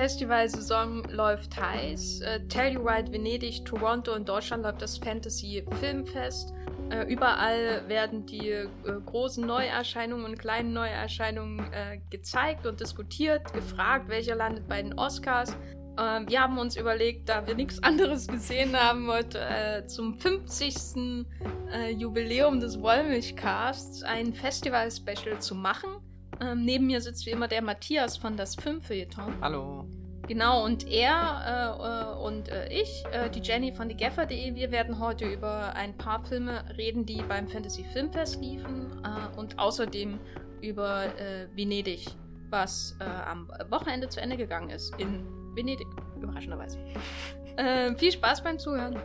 Festivalsaison läuft heiß. Äh, Telluride, Venedig, Toronto und Deutschland läuft das Fantasy Filmfest. Äh, überall werden die äh, großen Neuerscheinungen und kleinen Neuerscheinungen äh, gezeigt und diskutiert, gefragt, welcher landet bei den Oscars. Ähm, wir haben uns überlegt, da wir nichts anderes gesehen haben, heute äh, zum 50. Äh, Jubiläum des Wollmilchcasts ein Festival-Special zu machen. Ähm, neben mir sitzt wie immer der Matthias von das Filmfeuilleton. Hallo. Genau, und er äh, und äh, ich, äh, die Jenny von diegeffer.de, wir werden heute über ein paar Filme reden, die beim Fantasy Filmfest liefen äh, und außerdem über äh, Venedig, was äh, am Wochenende zu Ende gegangen ist. In Venedig, überraschenderweise. viel Spaß beim Zuhören.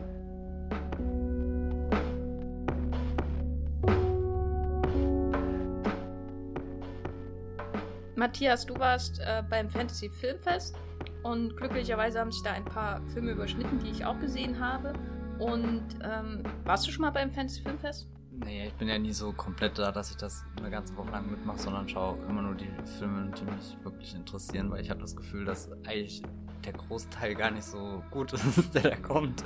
Matthias, du warst beim Fantasy Filmfest und glücklicherweise haben sich da ein paar Filme überschnitten, die ich auch gesehen habe. Und ähm, warst du schon mal beim Fantasy Filmfest? Nee, ich bin ja nie so komplett da, dass ich das eine ganze Woche lang mitmache, sondern schaue immer nur die Filme, die mich wirklich interessieren, weil ich habe das Gefühl, dass eigentlich der Großteil gar nicht so gut ist, der da kommt.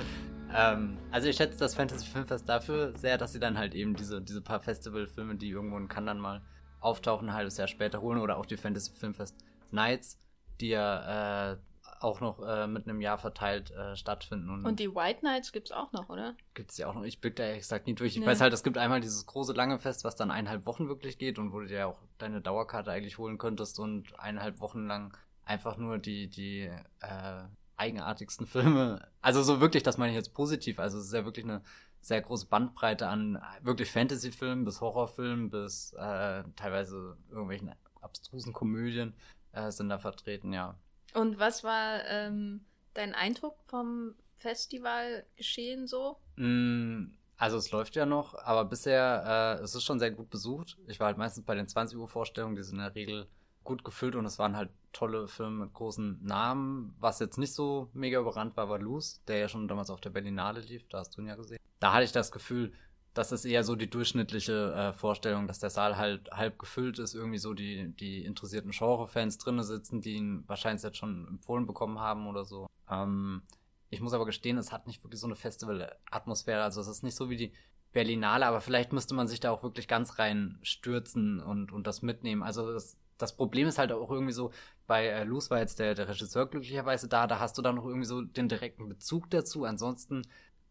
Ähm, also ich schätze das Fantasy Filmfest dafür sehr, dass sie dann halt eben diese, diese paar Festivalfilme, die irgendwo in Cannes dann mal auftauchen, ein halbes Jahr später holen oder auch die Fantasy Filmfest Nights, die ja äh, auch noch äh, mit einem Jahr verteilt äh, stattfinden. Und, und, die White Nights gibt es auch noch, oder? Gibt es ja auch noch. Ich blick da ehrlich gesagt nie durch. Ich nee. weiß halt, es gibt einmal dieses große lange Fest, was dann eineinhalb Wochen wirklich geht und wo du dir auch deine Dauerkarte eigentlich holen könntest und eineinhalb Wochen lang einfach nur die, die äh, eigenartigsten Filme. Also so wirklich, das meine ich jetzt positiv. Also es ist ja wirklich eine sehr große Bandbreite an wirklich Fantasy-Filmen bis Horrorfilmen bis äh, teilweise irgendwelchen abstrusen Komödien äh, sind da vertreten, ja. Und was war ähm, dein Eindruck vom Festivalgeschehen so? Mm, also es läuft ja noch, aber bisher, äh, es ist schon sehr gut besucht. Ich war halt meistens bei den 20 Uhr Vorstellungen, die sind in der Regel gut gefüllt und es waren halt tolle Filme mit großen Namen. Was jetzt nicht so mega überrannt war, war Loose, der ja schon damals auf der Berlinale lief, da hast du ihn ja gesehen. Da hatte ich das Gefühl, das ist eher so die durchschnittliche äh, Vorstellung, dass der Saal halt halb gefüllt ist, irgendwie so die, die interessierten Genre-Fans drinnen sitzen, die ihn wahrscheinlich jetzt schon empfohlen bekommen haben oder so. Ähm, ich muss aber gestehen, es hat nicht wirklich so eine Festival-Atmosphäre. Also es ist nicht so wie die Berlinale, aber vielleicht müsste man sich da auch wirklich ganz rein stürzen und, und das mitnehmen. Also das, das Problem ist halt auch irgendwie so, bei äh, Luz war jetzt der, der Regisseur glücklicherweise da, da hast du dann noch irgendwie so den direkten Bezug dazu. Ansonsten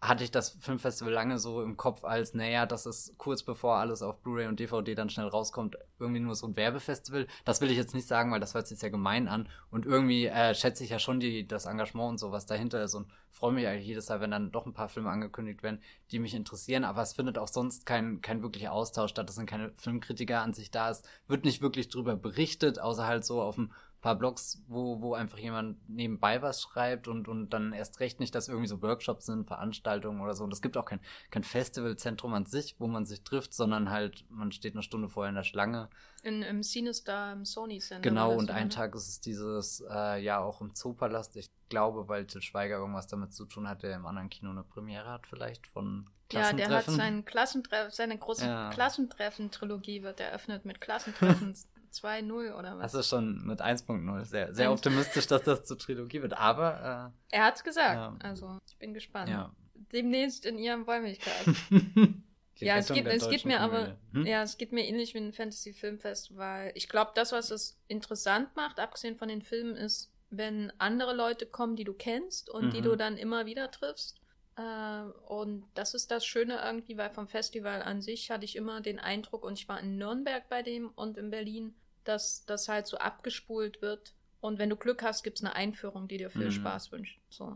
hatte ich das Filmfestival lange so im Kopf als, naja, das ist kurz bevor alles auf Blu-ray und DVD dann schnell rauskommt, irgendwie nur so ein Werbefestival. Das will ich jetzt nicht sagen, weil das hört sich sehr gemein an. Und irgendwie äh, schätze ich ja schon die, das Engagement und so, was dahinter ist und freue mich eigentlich jedes Mal, wenn dann doch ein paar Filme angekündigt werden, die mich interessieren. Aber es findet auch sonst kein, kein wirklicher Austausch statt. Es sind keine Filmkritiker an sich da. Es wird nicht wirklich drüber berichtet, außer halt so auf dem paar Blogs, wo, wo einfach jemand nebenbei was schreibt und, und dann erst recht nicht, dass irgendwie so Workshops sind, Veranstaltungen oder so. Und es gibt auch kein, kein Festivalzentrum an sich, wo man sich trifft, sondern halt, man steht eine Stunde vorher in der Schlange. In, Im Cinestar, im Sony Center. Genau, und einen Tag ist es dieses, äh, ja, auch im Zoopalast. Ich glaube, weil Til Schweiger irgendwas damit zu tun hat, der im anderen Kino eine Premiere hat, vielleicht von ja, der hat sein Klassentreffen, seine große ja. Klassentreffen-Trilogie wird eröffnet mit Klassentreffen 2.0 oder was? Das ist schon mit 1.0 sehr, sehr optimistisch, dass das zur Trilogie wird, aber. Äh, er hat's gesagt, ja. also ich bin gespannt. Ja. Demnächst in ihrem Wollmilchcast. ja, es geht, es geht mir aber, hm? ja, es geht mir ähnlich wie ein Fantasy Filmfest, weil ich glaube, das, was es interessant macht, abgesehen von den Filmen, ist, wenn andere Leute kommen, die du kennst und mhm. die du dann immer wieder triffst. Äh, und das ist das Schöne irgendwie, weil vom Festival an sich hatte ich immer den Eindruck, und ich war in Nürnberg bei dem und in Berlin, dass das halt so abgespult wird. Und wenn du Glück hast, gibt es eine Einführung, die dir viel mhm. Spaß wünscht. So.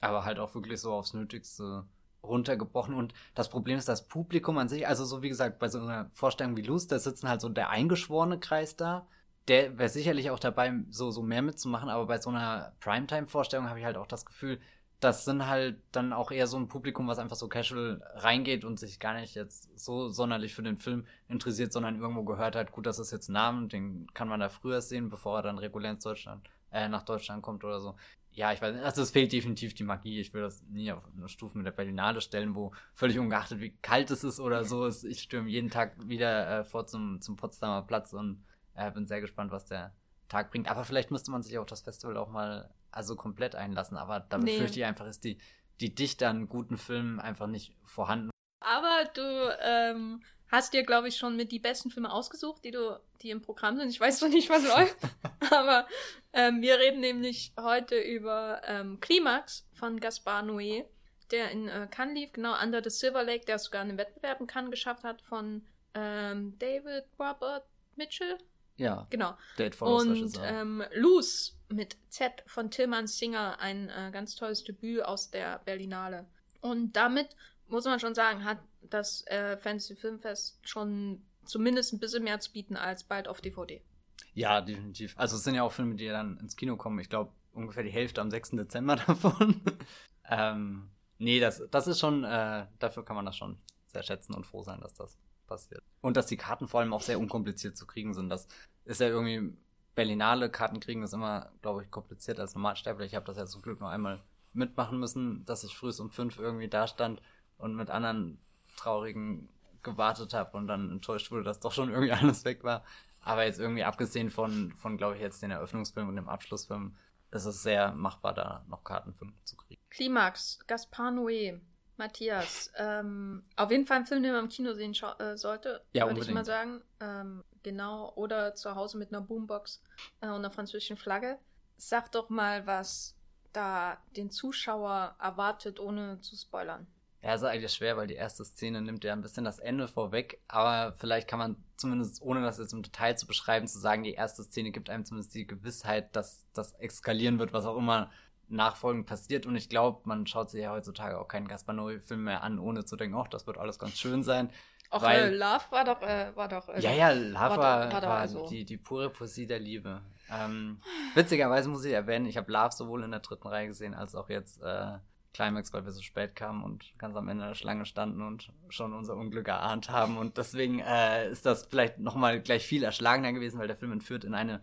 Aber halt auch wirklich so aufs Nötigste runtergebrochen. Und das Problem ist das Publikum an sich, also so wie gesagt, bei so einer Vorstellung wie Lust, da sitzen halt so der eingeschworene Kreis da. Der wäre sicherlich auch dabei, so, so mehr mitzumachen, aber bei so einer Primetime-Vorstellung habe ich halt auch das Gefühl, das sind halt dann auch eher so ein Publikum, was einfach so casual reingeht und sich gar nicht jetzt so sonderlich für den Film interessiert, sondern irgendwo gehört hat, gut, das ist jetzt ein Name, den kann man da früher sehen, bevor er dann regulär ins Deutschland, äh, nach Deutschland kommt oder so. Ja, ich weiß nicht, also es fehlt definitiv die Magie. Ich will das nie auf eine Stufe mit der Berlinale stellen, wo völlig ungeachtet, wie kalt es ist oder so, ist, ich stürme jeden Tag wieder äh, vor zum, zum Potsdamer Platz und äh, bin sehr gespannt, was der Tag bringt. Aber vielleicht müsste man sich auf das Festival auch mal also komplett einlassen. Aber da nee. befürchte ich einfach, ist die, die Dichte an guten Filmen einfach nicht vorhanden. Aber du ähm, hast dir, glaube ich, schon mit die besten Filme ausgesucht, die du, die im Programm sind. Ich weiß noch nicht, was läuft. Aber ähm, wir reden nämlich heute über ähm, Klimax von Gaspar Noé, der in äh, Cannes lief, genau, Under the Silver Lake, der sogar einen Wettbewerb in Cannes geschafft hat von ähm, David Robert Mitchell. Ja. Genau. Date Und ähm, Loose mit Z von Tillmann Singer, ein äh, ganz tolles Debüt aus der Berlinale. Und damit muss man schon sagen, hat das äh, Fantasy Filmfest schon zumindest ein bisschen mehr zu bieten als bald auf DVD. Ja, definitiv. Also es sind ja auch Filme, die dann ins Kino kommen. Ich glaube, ungefähr die Hälfte am 6. Dezember davon. ähm, nee, das, das ist schon, äh, dafür kann man das schon sehr schätzen und froh sein, dass das passiert. Und dass die Karten vor allem auch sehr unkompliziert zu kriegen sind. Das ist ja irgendwie, Berlinale Karten kriegen ist immer, glaube ich, komplizierter als Normalsterblich. Ich habe das ja zum Glück nur einmal mitmachen müssen, dass ich früh um fünf irgendwie da stand und mit anderen traurigen gewartet habe und dann enttäuscht wurde, dass doch schon irgendwie alles weg war. Aber jetzt irgendwie abgesehen von, von glaube ich, jetzt den Eröffnungsfilm und dem Abschlussfilm, ist es sehr machbar, da noch Karten für zu kriegen. Klimax, Gaspar Noé, Matthias. Ähm, auf jeden Fall ein Film, den man im Kino sehen äh, sollte, ja, würde ich mal sagen. Ähm, genau, oder zu Hause mit einer Boombox äh, und einer französischen Flagge. Sag doch mal, was da den Zuschauer erwartet, ohne zu spoilern. Ja, ist eigentlich schwer, weil die erste Szene nimmt ja ein bisschen das Ende vorweg, aber vielleicht kann man zumindest, ohne das jetzt im Detail zu beschreiben, zu sagen, die erste Szene gibt einem zumindest die Gewissheit, dass das eskalieren wird, was auch immer nachfolgend passiert. Und ich glaube, man schaut sich ja heutzutage auch keinen Gaspar Noé-Film mehr an, ohne zu denken, oh, das wird alles ganz schön sein. Auch weil, äh, Love war doch, äh, war doch. Äh, ja, ja, Love war, war, war, war also. die, die pure Poesie der Liebe. Ähm, witzigerweise muss ich erwähnen, ich habe Love sowohl in der dritten Reihe gesehen als auch jetzt äh, Climax, weil wir so spät kamen und ganz am Ende der Schlange standen und schon unser Unglück erahnt haben. Und deswegen äh, ist das vielleicht nochmal gleich viel erschlagener gewesen, weil der Film entführt in eine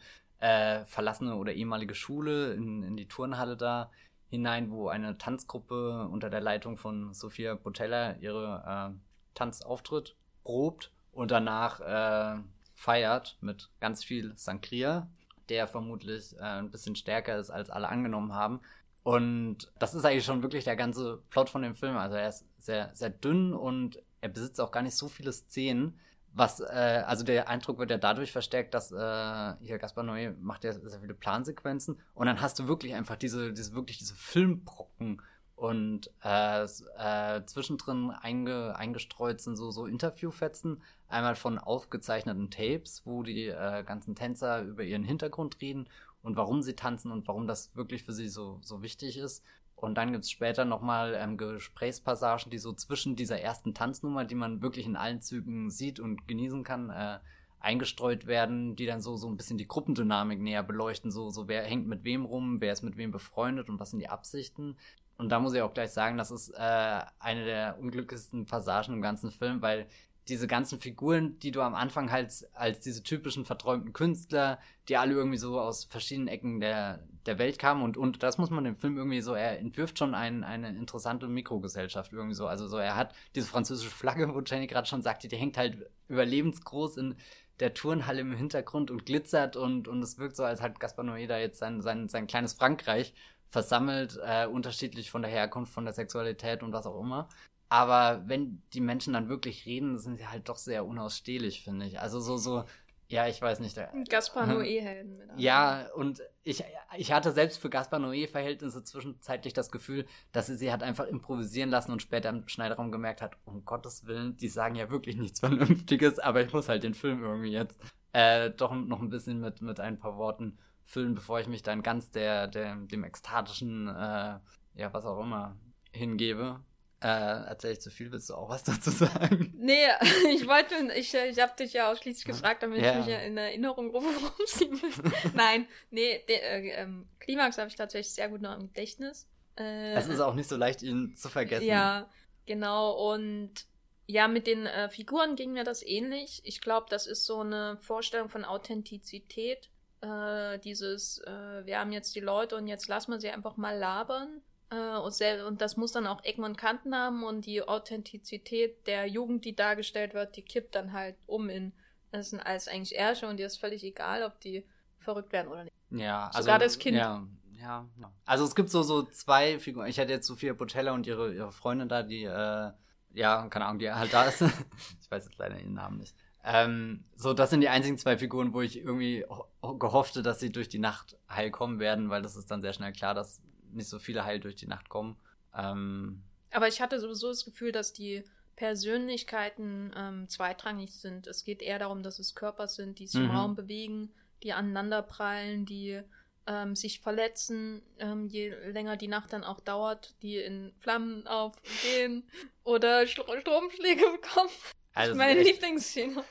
verlassene oder ehemalige Schule, in, in die Turnhalle da hinein, wo eine Tanzgruppe unter der Leitung von Sophia Botella ihre Tanzauftritt probt und danach äh, feiert mit ganz viel Sangria, der vermutlich äh, ein bisschen stärker ist, als alle angenommen haben. Und das ist eigentlich schon wirklich der ganze Plot von dem Film. Also er ist sehr, sehr dünn und er besitzt auch gar nicht so viele Szenen. Was, äh, also der Eindruck wird ja dadurch verstärkt, dass äh, hier Gaspar Noé macht ja sehr viele Plansequenzen und dann hast du wirklich einfach diese, diese wirklich diese Filmbrocken und äh, äh, zwischendrin einge, eingestreut sind so, so Interviewfetzen, einmal von aufgezeichneten Tapes, wo die äh, ganzen Tänzer über ihren Hintergrund reden und warum sie tanzen und warum das wirklich für sie so, so wichtig ist. Und dann gibt es später nochmal ähm, Gesprächspassagen, die so zwischen dieser ersten Tanznummer, die man wirklich in allen Zügen sieht und genießen kann, äh, eingestreut werden, die dann so, so ein bisschen die Gruppendynamik näher beleuchten. So, so wer hängt mit wem rum, wer ist mit wem befreundet und was sind die Absichten. Und da muss ich auch gleich sagen, das ist äh, eine der unglücklichsten Passagen im ganzen Film, weil diese ganzen Figuren, die du am Anfang halt als diese typischen verträumten Künstler, die alle irgendwie so aus verschiedenen Ecken der, der Welt kamen und, und das muss man dem Film irgendwie so, er entwirft schon ein, eine interessante Mikrogesellschaft irgendwie so. Also so, er hat diese französische Flagge, wo Jenny gerade schon sagte, die hängt halt überlebensgroß in der Turnhalle im Hintergrund und glitzert und, und es wirkt so, als hat Gaspar Noé da jetzt sein, sein, sein kleines Frankreich versammelt, äh, unterschiedlich von der Herkunft, von der Sexualität und was auch immer. Aber wenn die Menschen dann wirklich reden, sind sie halt doch sehr unausstehlich, finde ich. Also so, so, ja, ich weiß nicht. Gaspar Noé-Helden. Ja, und ich, ich hatte selbst für Gaspar Noé-Verhältnisse zwischenzeitlich das Gefühl, dass sie sie hat einfach improvisieren lassen und später im Schneiderraum gemerkt hat, um Gottes Willen, die sagen ja wirklich nichts Vernünftiges, aber ich muss halt den Film irgendwie jetzt äh, doch noch ein bisschen mit, mit ein paar Worten füllen, bevor ich mich dann ganz der, der dem ekstatischen, äh, ja, was auch immer, hingebe. Äh, erzähl ich zu viel, willst du auch was dazu sagen? Nee, ich wollte, ich, ich habe dich ja ausschließlich gefragt, damit ja. ich mich ja in Erinnerung rufe, worum es ging. Nein, nee, de, äh, ähm, Klimax habe ich tatsächlich sehr gut noch im Gedächtnis. Äh, es ist auch nicht so leicht, ihn zu vergessen. Ja, genau. Und ja, mit den äh, Figuren ging mir das ähnlich. Ich glaube, das ist so eine Vorstellung von Authentizität. Äh, dieses, äh, wir haben jetzt die Leute und jetzt lassen wir sie einfach mal labern äh, und, und, das muss dann auch Ecken und Kanten haben und die Authentizität der Jugend, die dargestellt wird, die kippt dann halt um in, das sind alles eigentlich Ärsche und dir ist völlig egal, ob die verrückt werden oder nicht. Ja, also. Sogar das Kind. Ja, ja. Also es gibt so, so zwei Figuren. Ich hätte jetzt Sophia Botella und ihre, ihre Freundin da, die, äh, ja, keine Ahnung, die halt da ist. ich weiß jetzt leider ihren Namen nicht. Ähm, so, das sind die einzigen zwei Figuren, wo ich irgendwie gehoffte, dass sie durch die Nacht heil kommen werden, weil das ist dann sehr schnell klar, dass nicht so viele heil durch die Nacht kommen. Ähm, Aber ich hatte sowieso das Gefühl, dass die Persönlichkeiten ähm, zweitrangig sind. Es geht eher darum, dass es Körper sind, die sich mhm. im Raum bewegen, die aneinanderprallen, die ähm, sich verletzen, ähm, je länger die Nacht dann auch dauert, die in Flammen aufgehen oder Stro Stromschläge bekommen. Also meine Lieblingsszene.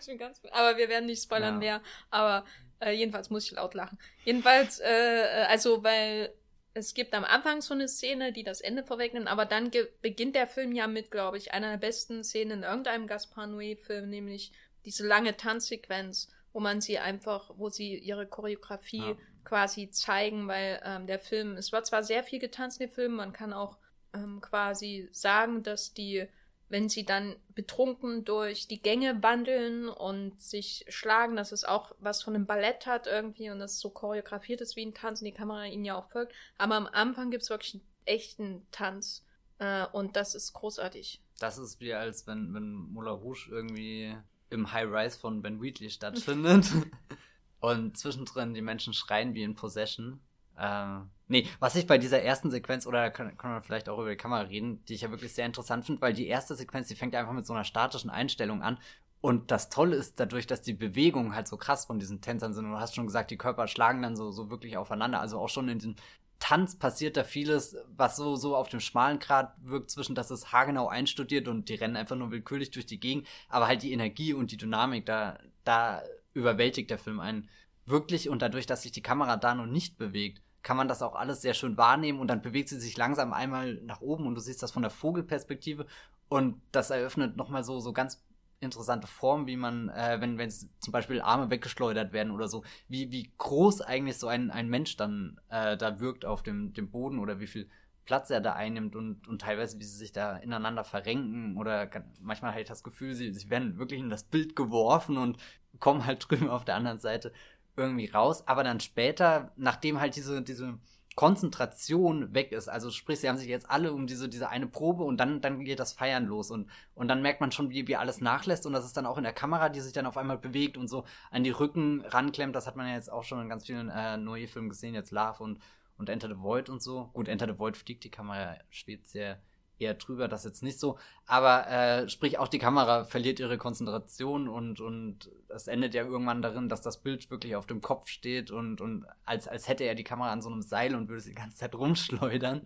Aber wir werden nicht spoilern, ja. wer. Aber äh, jedenfalls muss ich laut lachen. Jedenfalls, äh, also, weil es gibt am Anfang so eine Szene, die das Ende vorwegnimmt, aber dann beginnt der Film ja mit, glaube ich, einer der besten Szenen in irgendeinem Gaspar Noé-Film, nämlich diese lange Tanzsequenz, wo man sie einfach, wo sie ihre Choreografie ja. quasi zeigen, weil ähm, der Film, es war zwar sehr viel getanzt in dem Film, man kann auch ähm, quasi sagen, dass die wenn sie dann betrunken durch die Gänge wandeln und sich schlagen, dass es auch was von einem Ballett hat irgendwie und das so choreografiert ist wie ein Tanz und die Kamera ihnen ja auch folgt. Aber am Anfang gibt es wirklich einen echten Tanz äh, und das ist großartig. Das ist wie als wenn, wenn Moulin Rouge irgendwie im High Rise von Ben Wheatley stattfindet und zwischendrin die Menschen schreien wie in Possession. Äh, nee, was ich bei dieser ersten Sequenz, oder können, wir vielleicht auch über die Kamera reden, die ich ja wirklich sehr interessant finde, weil die erste Sequenz, die fängt einfach mit so einer statischen Einstellung an. Und das Tolle ist dadurch, dass die Bewegungen halt so krass von diesen Tänzern sind. Und du hast schon gesagt, die Körper schlagen dann so, so wirklich aufeinander. Also auch schon in diesem Tanz passiert da vieles, was so, so auf dem schmalen Grad wirkt, zwischen dass es haargenau einstudiert und die rennen einfach nur willkürlich durch die Gegend. Aber halt die Energie und die Dynamik, da, da überwältigt der Film einen wirklich. Und dadurch, dass sich die Kamera da noch nicht bewegt, kann man das auch alles sehr schön wahrnehmen und dann bewegt sie sich langsam einmal nach oben und du siehst das von der Vogelperspektive und das eröffnet nochmal so, so ganz interessante Formen, wie man, äh, wenn wenn zum Beispiel Arme weggeschleudert werden oder so, wie, wie groß eigentlich so ein, ein Mensch dann äh, da wirkt auf dem, dem Boden oder wie viel Platz er da einnimmt und, und teilweise, wie sie sich da ineinander verrenken oder manchmal habe ich das Gefühl, sie, sie werden wirklich in das Bild geworfen und kommen halt drüben auf der anderen Seite irgendwie raus, aber dann später, nachdem halt diese, diese Konzentration weg ist, also sprich, sie haben sich jetzt alle um diese, diese eine Probe und dann, dann geht das Feiern los und, und dann merkt man schon, wie, wie alles nachlässt und das ist dann auch in der Kamera, die sich dann auf einmal bewegt und so an die Rücken ranklemmt, das hat man ja jetzt auch schon in ganz vielen äh, neue Filmen gesehen, jetzt Love und, und Enter the Void und so. Gut, Enter the Void fliegt die Kamera, schwebt sehr eher drüber, das jetzt nicht so. Aber äh, sprich, auch die Kamera verliert ihre Konzentration und, und es endet ja irgendwann darin, dass das Bild wirklich auf dem Kopf steht und, und als, als hätte er die Kamera an so einem Seil und würde sie die ganze Zeit rumschleudern.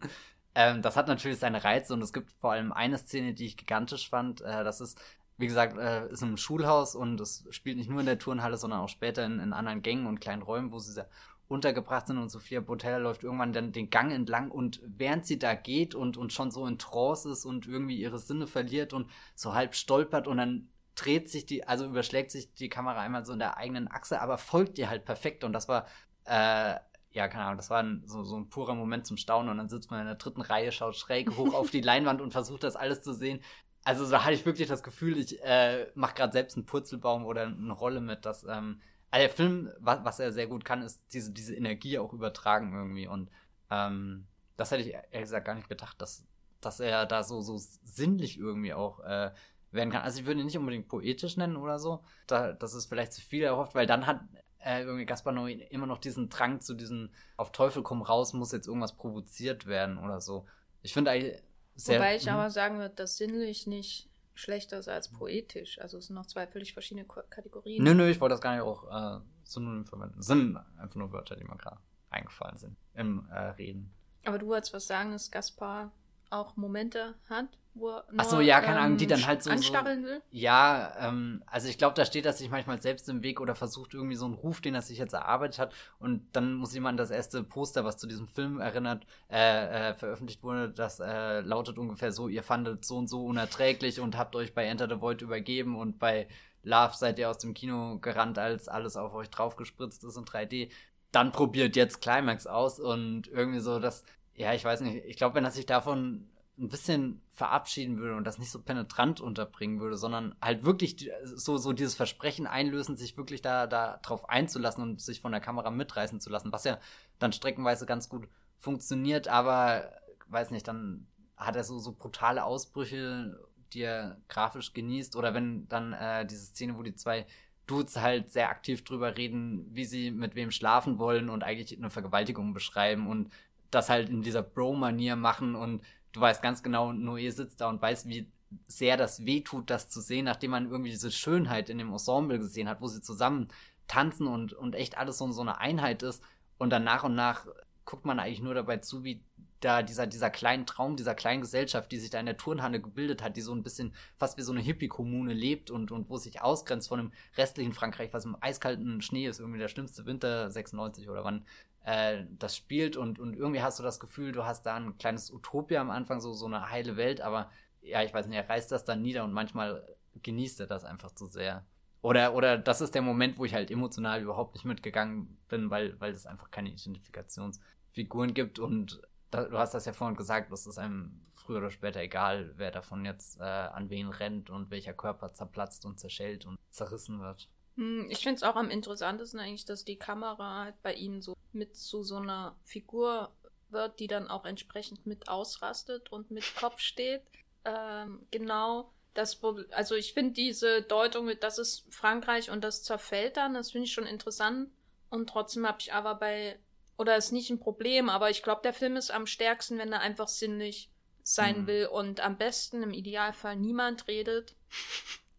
Ähm, das hat natürlich seine Reize und es gibt vor allem eine Szene, die ich gigantisch fand. Äh, das ist, wie gesagt, äh, ist im Schulhaus und es spielt nicht nur in der Turnhalle, sondern auch später in, in anderen Gängen und kleinen Räumen, wo sie sehr untergebracht sind und Sophia Botella läuft irgendwann dann den Gang entlang und während sie da geht und, und schon so in Trance ist und irgendwie ihre Sinne verliert und so halb stolpert und dann dreht sich die, also überschlägt sich die Kamera einmal so in der eigenen Achse, aber folgt ihr halt perfekt und das war, äh, ja, keine Ahnung, das war ein, so, so ein purer Moment zum Staunen und dann sitzt man in der dritten Reihe, schaut schräg hoch auf die Leinwand und versucht das alles zu sehen. Also da hatte ich wirklich das Gefühl, ich äh, mache gerade selbst einen Purzelbaum oder eine Rolle mit, dass ähm, also der Film, was, was, er sehr gut kann, ist diese, diese Energie auch übertragen irgendwie. Und ähm, das hätte ich ehrlich gesagt gar nicht gedacht, dass, dass er da so, so sinnlich irgendwie auch äh, werden kann. Also ich würde ihn nicht unbedingt poetisch nennen oder so. Da, das ist vielleicht zu viel erhofft, weil dann hat äh, irgendwie Gaspar Noé immer noch diesen Drang zu diesen auf Teufel komm raus, muss jetzt irgendwas provoziert werden oder so. Ich finde eigentlich sehr. Wobei ich aber sagen würde, dass sinnlich nicht schlechter ist als poetisch. Also es sind noch zwei völlig verschiedene Kategorien. Nö, nö, ich wollte das gar nicht auch äh, synonym verwenden. Sind einfach nur Wörter, die mir gerade eingefallen sind im äh, Reden. Aber du wolltest was sagen, dass Gaspar auch Momente hat, wo er Ach so, ja, keine ähm, Ahnung, die dann halt so anstacheln so, will. Ja, ähm, also ich glaube, da steht er sich manchmal selbst im Weg oder versucht irgendwie so einen Ruf, den er sich jetzt erarbeitet hat und dann muss jemand das erste Poster, was zu diesem Film erinnert, äh, äh, veröffentlicht wurde, das äh, lautet ungefähr so, ihr fandet so und so unerträglich und habt euch bei Enter the Void übergeben und bei Love seid ihr aus dem Kino gerannt, als alles auf euch draufgespritzt ist in 3D. Dann probiert jetzt Climax aus und irgendwie so das ja, ich weiß nicht. Ich glaube, wenn er sich davon ein bisschen verabschieden würde und das nicht so penetrant unterbringen würde, sondern halt wirklich so, so dieses Versprechen einlösen, sich wirklich da, da drauf einzulassen und sich von der Kamera mitreißen zu lassen, was ja dann streckenweise ganz gut funktioniert, aber weiß nicht, dann hat er so, so brutale Ausbrüche, die er grafisch genießt, oder wenn dann äh, diese Szene, wo die zwei Dudes halt sehr aktiv drüber reden, wie sie mit wem schlafen wollen und eigentlich eine Vergewaltigung beschreiben und das halt in dieser Bro-Manier machen und du weißt ganz genau, Noé sitzt da und weiß, wie sehr das wehtut, das zu sehen, nachdem man irgendwie diese Schönheit in dem Ensemble gesehen hat, wo sie zusammen tanzen und, und echt alles so, so eine Einheit ist. Und dann nach und nach guckt man eigentlich nur dabei zu, wie da dieser, dieser kleinen Traum, dieser kleinen Gesellschaft, die sich da in der Turnhalle gebildet hat, die so ein bisschen fast wie so eine Hippie-Kommune lebt und, und wo sich ausgrenzt von dem restlichen Frankreich, was im eiskalten Schnee ist, irgendwie der schlimmste Winter 96 oder wann äh, das spielt und, und irgendwie hast du das Gefühl, du hast da ein kleines Utopia am Anfang, so, so eine heile Welt, aber ja, ich weiß nicht, er reißt das dann nieder und manchmal genießt er das einfach zu sehr. Oder, oder das ist der Moment, wo ich halt emotional überhaupt nicht mitgegangen bin, weil, weil es einfach keine Identifikationsfiguren gibt und da, du hast das ja vorhin gesagt, es ist einem früher oder später egal, wer davon jetzt äh, an wen rennt und welcher Körper zerplatzt und zerschellt und zerrissen wird. Hm, ich finde es auch am interessantesten eigentlich, dass die Kamera halt bei ihnen so mit zu so einer Figur wird, die dann auch entsprechend mit ausrastet und mit Kopf steht. Ähm, genau das, also ich finde diese Deutung mit, das ist Frankreich und das zerfällt dann, das finde ich schon interessant. Und trotzdem habe ich aber bei oder ist nicht ein Problem, aber ich glaube, der Film ist am stärksten, wenn er einfach sinnlich sein mhm. will und am besten im Idealfall niemand redet,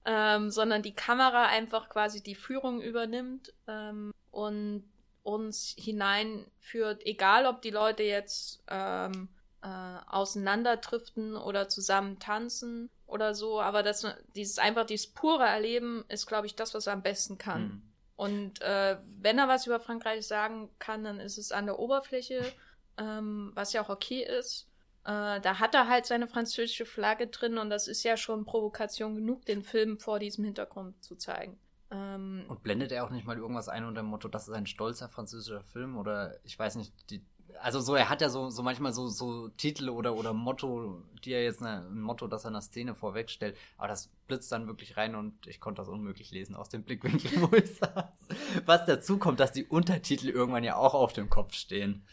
ähm, sondern die Kamera einfach quasi die Führung übernimmt ähm, und uns hineinführt, egal ob die Leute jetzt ähm, äh, auseinanderdriften oder zusammen tanzen oder so, aber das, dieses einfach dieses pure Erleben ist, glaube ich, das, was er am besten kann. Mhm. Und äh, wenn er was über Frankreich sagen kann, dann ist es an der Oberfläche, ähm, was ja auch okay ist. Äh, da hat er halt seine französische Flagge drin und das ist ja schon Provokation genug, den Film vor diesem Hintergrund zu zeigen. Ähm, und blendet er auch nicht mal irgendwas ein unter dem Motto, das ist ein stolzer französischer Film? Oder ich weiß nicht, die also so, er hat ja so, so manchmal so, so Titel oder, oder Motto, die er jetzt eine, ein Motto, das er einer Szene vorwegstellt, aber das blitzt dann wirklich rein und ich konnte das unmöglich lesen aus dem Blickwinkel, wo ich saß. Was dazu kommt, dass die Untertitel irgendwann ja auch auf dem Kopf stehen,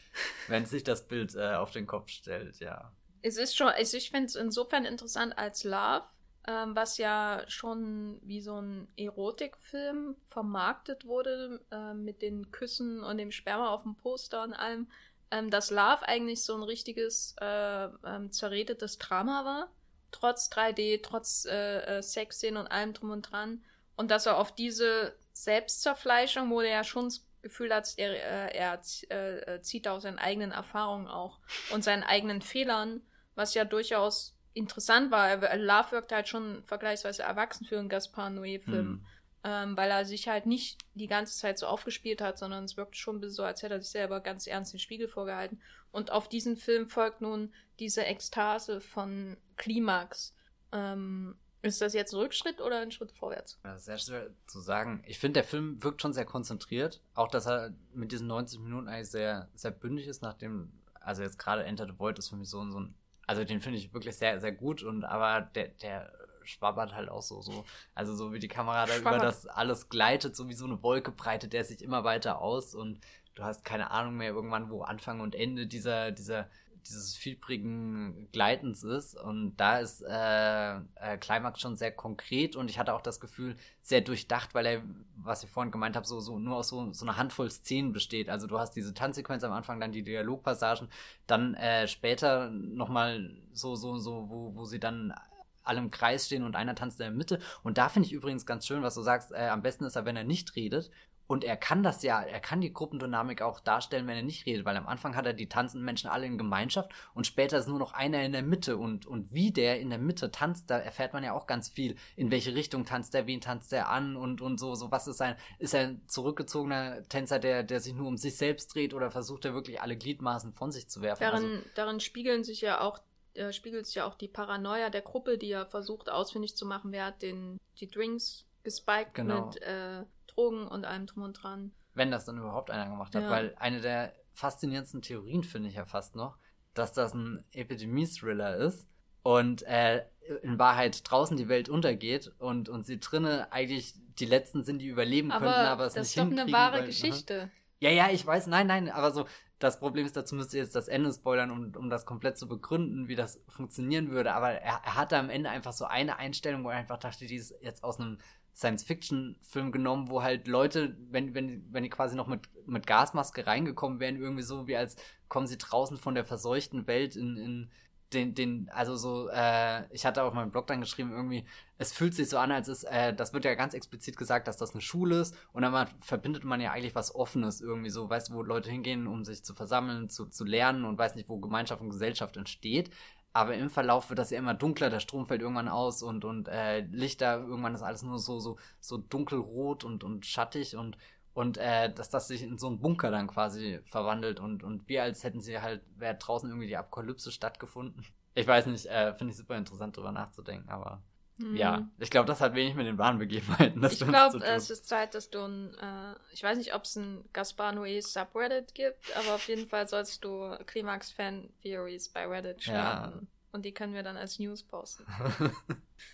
wenn sich das Bild äh, auf den Kopf stellt, ja. Es ist schon, also ich finde es insofern interessant als Love, ähm, was ja schon wie so ein Erotikfilm vermarktet wurde, äh, mit den Küssen und dem Sperma auf dem Poster und allem ähm, dass Love eigentlich so ein richtiges äh, ähm, zerredetes Drama war. Trotz 3D, trotz äh, äh, Sexszenen und allem drum und dran. Und dass er auf diese Selbstzerfleischung, wo er ja schon das Gefühl hat, er, äh, er äh, äh, zieht aus seinen eigenen Erfahrungen auch und seinen eigenen Fehlern, was ja durchaus interessant war. Love wirkt halt schon vergleichsweise erwachsen für einen Gaspar Noé-Film. Mhm ähm, weil er sich halt nicht die ganze Zeit so aufgespielt hat, sondern es wirkt schon so, als hätte er sich selber ganz ernst den Spiegel vorgehalten. Und auf diesen Film folgt nun diese Ekstase von Klimax. Ähm, ist das jetzt ein Rückschritt oder ein Schritt vorwärts? Ja, sehr schwer zu sagen. Ich finde, der Film wirkt schon sehr konzentriert. Auch, dass er mit diesen 90 Minuten eigentlich sehr, sehr bündig ist, nachdem, also jetzt gerade Enter the Void ist für mich so, so ein, also den finde ich wirklich sehr, sehr gut und aber der, der schwabbert halt auch so, so. Also so wie die Kamera da über das alles gleitet, so wie so eine Wolke breitet der sich immer weiter aus und du hast keine Ahnung mehr irgendwann, wo Anfang und Ende dieser, dieser, dieses fiebrigen Gleitens ist. Und da ist äh, äh, Climax schon sehr konkret und ich hatte auch das Gefühl, sehr durchdacht, weil er, was ich vorhin gemeint habe, so, so nur aus so, so einer Handvoll Szenen besteht. Also du hast diese Tanzsequenz am Anfang, dann die Dialogpassagen, dann äh, später nochmal so, so, so, wo, wo sie dann alle im Kreis stehen und einer tanzt in der Mitte. Und da finde ich übrigens ganz schön, was du sagst, äh, am besten ist er, wenn er nicht redet. Und er kann das ja, er kann die Gruppendynamik auch darstellen, wenn er nicht redet, weil am Anfang hat er die tanzenden Menschen alle in Gemeinschaft und später ist nur noch einer in der Mitte. Und, und wie der in der Mitte tanzt, da erfährt man ja auch ganz viel. In welche Richtung tanzt er, wen tanzt er an und, und so, so was ist sein, ist er ein zurückgezogener Tänzer, der, der sich nur um sich selbst dreht oder versucht er wirklich alle Gliedmaßen von sich zu werfen? Darin, also, darin spiegeln sich ja auch äh, spiegelt sich ja auch die Paranoia der Gruppe, die ja versucht ausfindig zu machen, wer hat den, die Drinks gespiked genau. mit äh, Drogen und allem drum und dran. Wenn das dann überhaupt einer gemacht hat, ja. weil eine der faszinierendsten Theorien finde ich ja fast noch, dass das ein Epidemie-Thriller ist und äh, in Wahrheit draußen die Welt untergeht und, und sie drinnen eigentlich die Letzten sind, die überleben aber könnten, aber es nicht hinkriegen. Das ist doch eine wahre weil, Geschichte. Ja, ja, ich weiß, nein, nein, aber so, das Problem ist, dazu müsste jetzt das Ende spoilern, um, um das komplett zu begründen, wie das funktionieren würde. Aber er, er hatte am Ende einfach so eine Einstellung, wo er einfach dachte, die ist jetzt aus einem Science-Fiction-Film genommen, wo halt Leute, wenn, wenn, wenn die quasi noch mit, mit Gasmaske reingekommen wären, irgendwie so wie als kommen sie draußen von der verseuchten Welt in, in den, den, also so, äh, ich hatte auf meinem Blog dann geschrieben, irgendwie, es fühlt sich so an, als ist, äh, das wird ja ganz explizit gesagt, dass das eine Schule ist und dann verbindet man ja eigentlich was Offenes irgendwie so, weißt du, wo Leute hingehen, um sich zu versammeln, zu, zu lernen und weiß nicht, wo Gemeinschaft und Gesellschaft entsteht. Aber im Verlauf wird das ja immer dunkler, der Strom fällt irgendwann aus und, und äh, Lichter, irgendwann ist alles nur so, so, so dunkelrot und, und schattig und, und äh, dass das sich in so einen Bunker dann quasi verwandelt und, und wir als hätten sie halt, wäre draußen irgendwie die Apokalypse stattgefunden. Ich weiß nicht, äh, finde ich super interessant drüber nachzudenken, aber hm. ja, ich glaube, das hat wenig mit den wahren Begebenheiten. ich glaube, es ist Zeit, dass du ein, äh, ich weiß nicht, ob es ein Gaspar Noé Subreddit gibt, aber auf jeden Fall sollst du Climax-Fan-Theories bei Reddit starten. Ja. Und die können wir dann als News posten.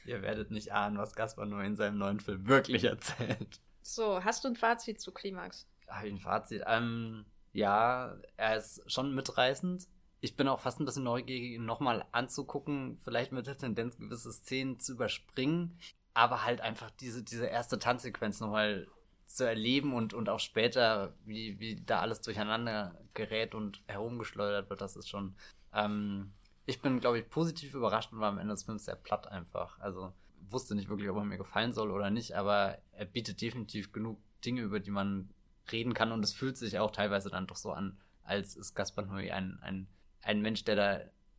Ihr werdet nicht ahnen, was Gaspar Noé in seinem neuen Film wirklich erzählt. So, hast du ein Fazit zu Klimax? Habe ich ein Fazit? Ähm, ja, er ist schon mitreißend. Ich bin auch fast ein bisschen neugierig, ihn nochmal anzugucken, vielleicht mit der Tendenz, gewisse Szenen zu überspringen, aber halt einfach diese, diese erste Tanzsequenz nochmal zu erleben und, und auch später, wie, wie da alles durcheinander gerät und herumgeschleudert wird, das ist schon. Ähm, ich bin, glaube ich, positiv überrascht und war am Ende des Films sehr platt einfach. Also wusste nicht wirklich, ob er mir gefallen soll oder nicht, aber er bietet definitiv genug Dinge, über die man reden kann und es fühlt sich auch teilweise dann doch so an, als ist Gaspar Noé ein, ein, ein Mensch, der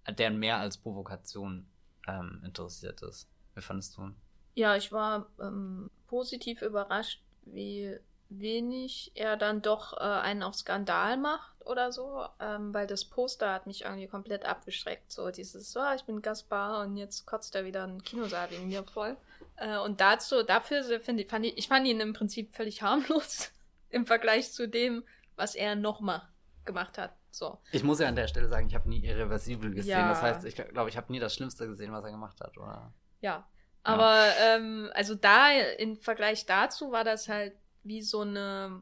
da, der mehr als Provokation ähm, interessiert ist. Wie fandest du? Ja, ich war ähm, positiv überrascht, wie wenig er dann doch äh, einen auf Skandal macht oder so, ähm, weil das Poster hat mich irgendwie komplett abgeschreckt. So dieses, so, ich bin Gaspar und jetzt kotzt er wieder ein Kinosaal wegen mir voll. Äh, und dazu, dafür finde ich, fand ich, ich fand ihn im Prinzip völlig harmlos im Vergleich zu dem, was er noch mal gemacht hat. So. Ich muss ja an der Stelle sagen, ich habe nie irreversibel gesehen. Ja. Das heißt, ich glaube, ich habe nie das Schlimmste gesehen, was er gemacht hat, oder? Ja. Aber ja. Ähm, also da im Vergleich dazu war das halt wie so eine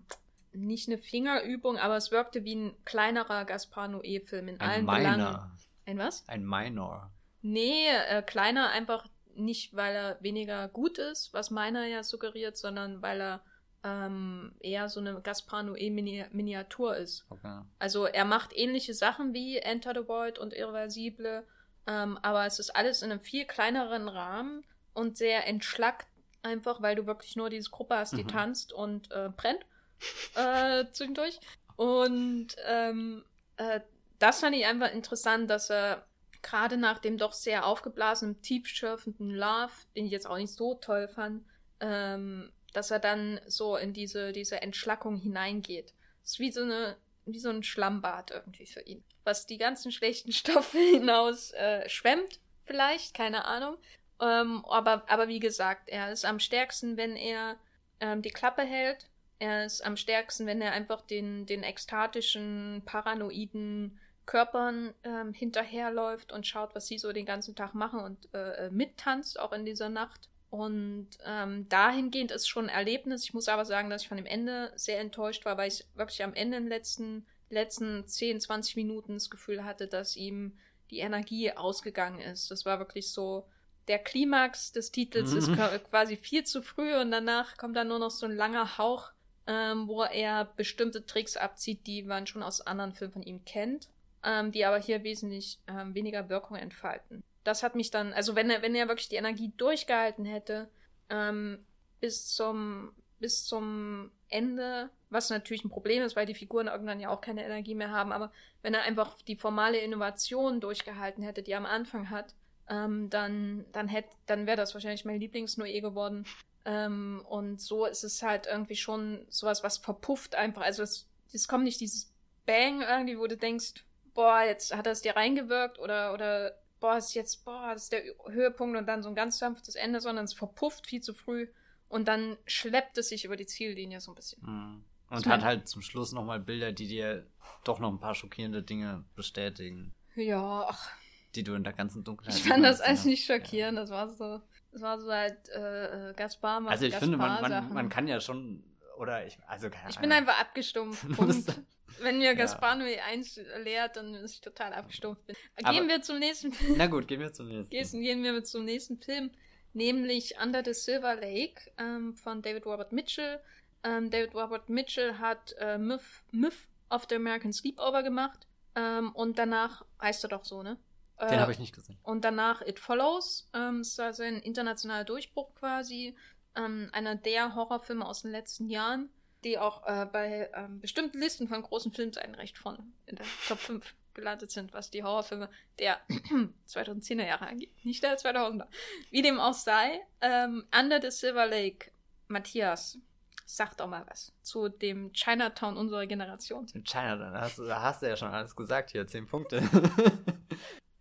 nicht eine Fingerübung, aber es wirkte wie ein kleinerer Gaspar Noé-Film in ein allen Minor. Belangen. Ein was? Ein Minor. Nee, äh, kleiner einfach nicht, weil er weniger gut ist, was meiner ja suggeriert, sondern weil er ähm, eher so eine Gaspar Noé-Miniatur ist. Okay. Also er macht ähnliche Sachen wie Enter the Void und Irreversible, ähm, aber es ist alles in einem viel kleineren Rahmen und sehr entschlackt, einfach weil du wirklich nur diese Gruppe hast, die mhm. tanzt und äh, brennt äh, zwischendurch. Und ähm, äh, das fand ich einfach interessant, dass er gerade nach dem doch sehr aufgeblasenen, tiefschürfenden Love, den ich jetzt auch nicht so toll fand, ähm, dass er dann so in diese, diese Entschlackung hineingeht. Das ist wie so eine wie so ein Schlammbad irgendwie für ihn. Was die ganzen schlechten Stoffe hinaus äh, schwemmt, vielleicht, keine Ahnung. Ähm, aber, aber wie gesagt, er ist am stärksten, wenn er ähm, die Klappe hält er ist am stärksten, wenn er einfach den, den ekstatischen, paranoiden Körpern ähm, hinterherläuft und schaut, was sie so den ganzen Tag machen und äh, äh, mittanzt, auch in dieser Nacht. Und ähm, dahingehend ist schon ein Erlebnis. Ich muss aber sagen, dass ich von dem Ende sehr enttäuscht war, weil ich wirklich am Ende im letzten, letzten 10, 20 Minuten das Gefühl hatte, dass ihm die Energie ausgegangen ist. Das war wirklich so, der Klimax des Titels ist quasi viel zu früh und danach kommt dann nur noch so ein langer Hauch ähm, wo er bestimmte Tricks abzieht, die man schon aus anderen Filmen von ihm kennt, ähm, die aber hier wesentlich ähm, weniger Wirkung entfalten. Das hat mich dann, also wenn er, wenn er wirklich die Energie durchgehalten hätte, ähm, bis zum, bis zum Ende, was natürlich ein Problem ist, weil die Figuren irgendwann ja auch keine Energie mehr haben, aber wenn er einfach die formale Innovation durchgehalten hätte, die er am Anfang hat, ähm, dann, dann hätte, dann wäre das wahrscheinlich mein Lieblings-Noé geworden. Ähm, und so ist es halt irgendwie schon sowas, was verpufft einfach. Also es, es kommt nicht dieses Bang irgendwie, wo du denkst, boah, jetzt hat er es dir reingewirkt oder, oder boah, ist jetzt, boah, das ist der Höhepunkt und dann so ein ganz sanftes Ende, sondern es verpufft viel zu früh und dann schleppt es sich über die Ziellinie so ein bisschen. Mhm. Und hat halt zum Schluss nochmal Bilder, die dir doch noch ein paar schockierende Dinge bestätigen. Ja, ach, die du in der ganzen Dunkelheit. Ich fand das eigentlich nicht schockierend. Ja. Das war so, das war so halt äh, äh Gaspar macht Also ich Gaspar finde, man, man, man kann ja schon oder ich, also keine Ich bin einfach abgestumpft. Wenn mir Gaspar nur ja. eins lehrt, dann ist ich total abgestumpft bin. Gehen Aber, wir zum nächsten Film. Na gut, gehen wir zum nächsten. Gehen, gehen wir zum nächsten Film, nämlich Under the Silver Lake ähm, von David Robert Mitchell. Ähm, David Robert Mitchell hat äh, Myth, Myth of the American Sleepover gemacht ähm, und danach heißt er doch so, ne? Den äh, habe ich nicht gesehen. Und danach It Follows. Ähm, ist also ein internationaler Durchbruch quasi. Ähm, einer der Horrorfilme aus den letzten Jahren, die auch äh, bei ähm, bestimmten Listen von großen Filmseiten recht vorne in der Top 5 gelandet sind, was die Horrorfilme der 2010er Jahre angeht. Nicht der 2000er. Wie dem auch sei. Ähm, Under the Silver Lake. Matthias, sag doch mal was zu dem Chinatown unserer Generation. Zum Chinatown, da hast, da hast du ja schon alles gesagt hier, zehn Punkte.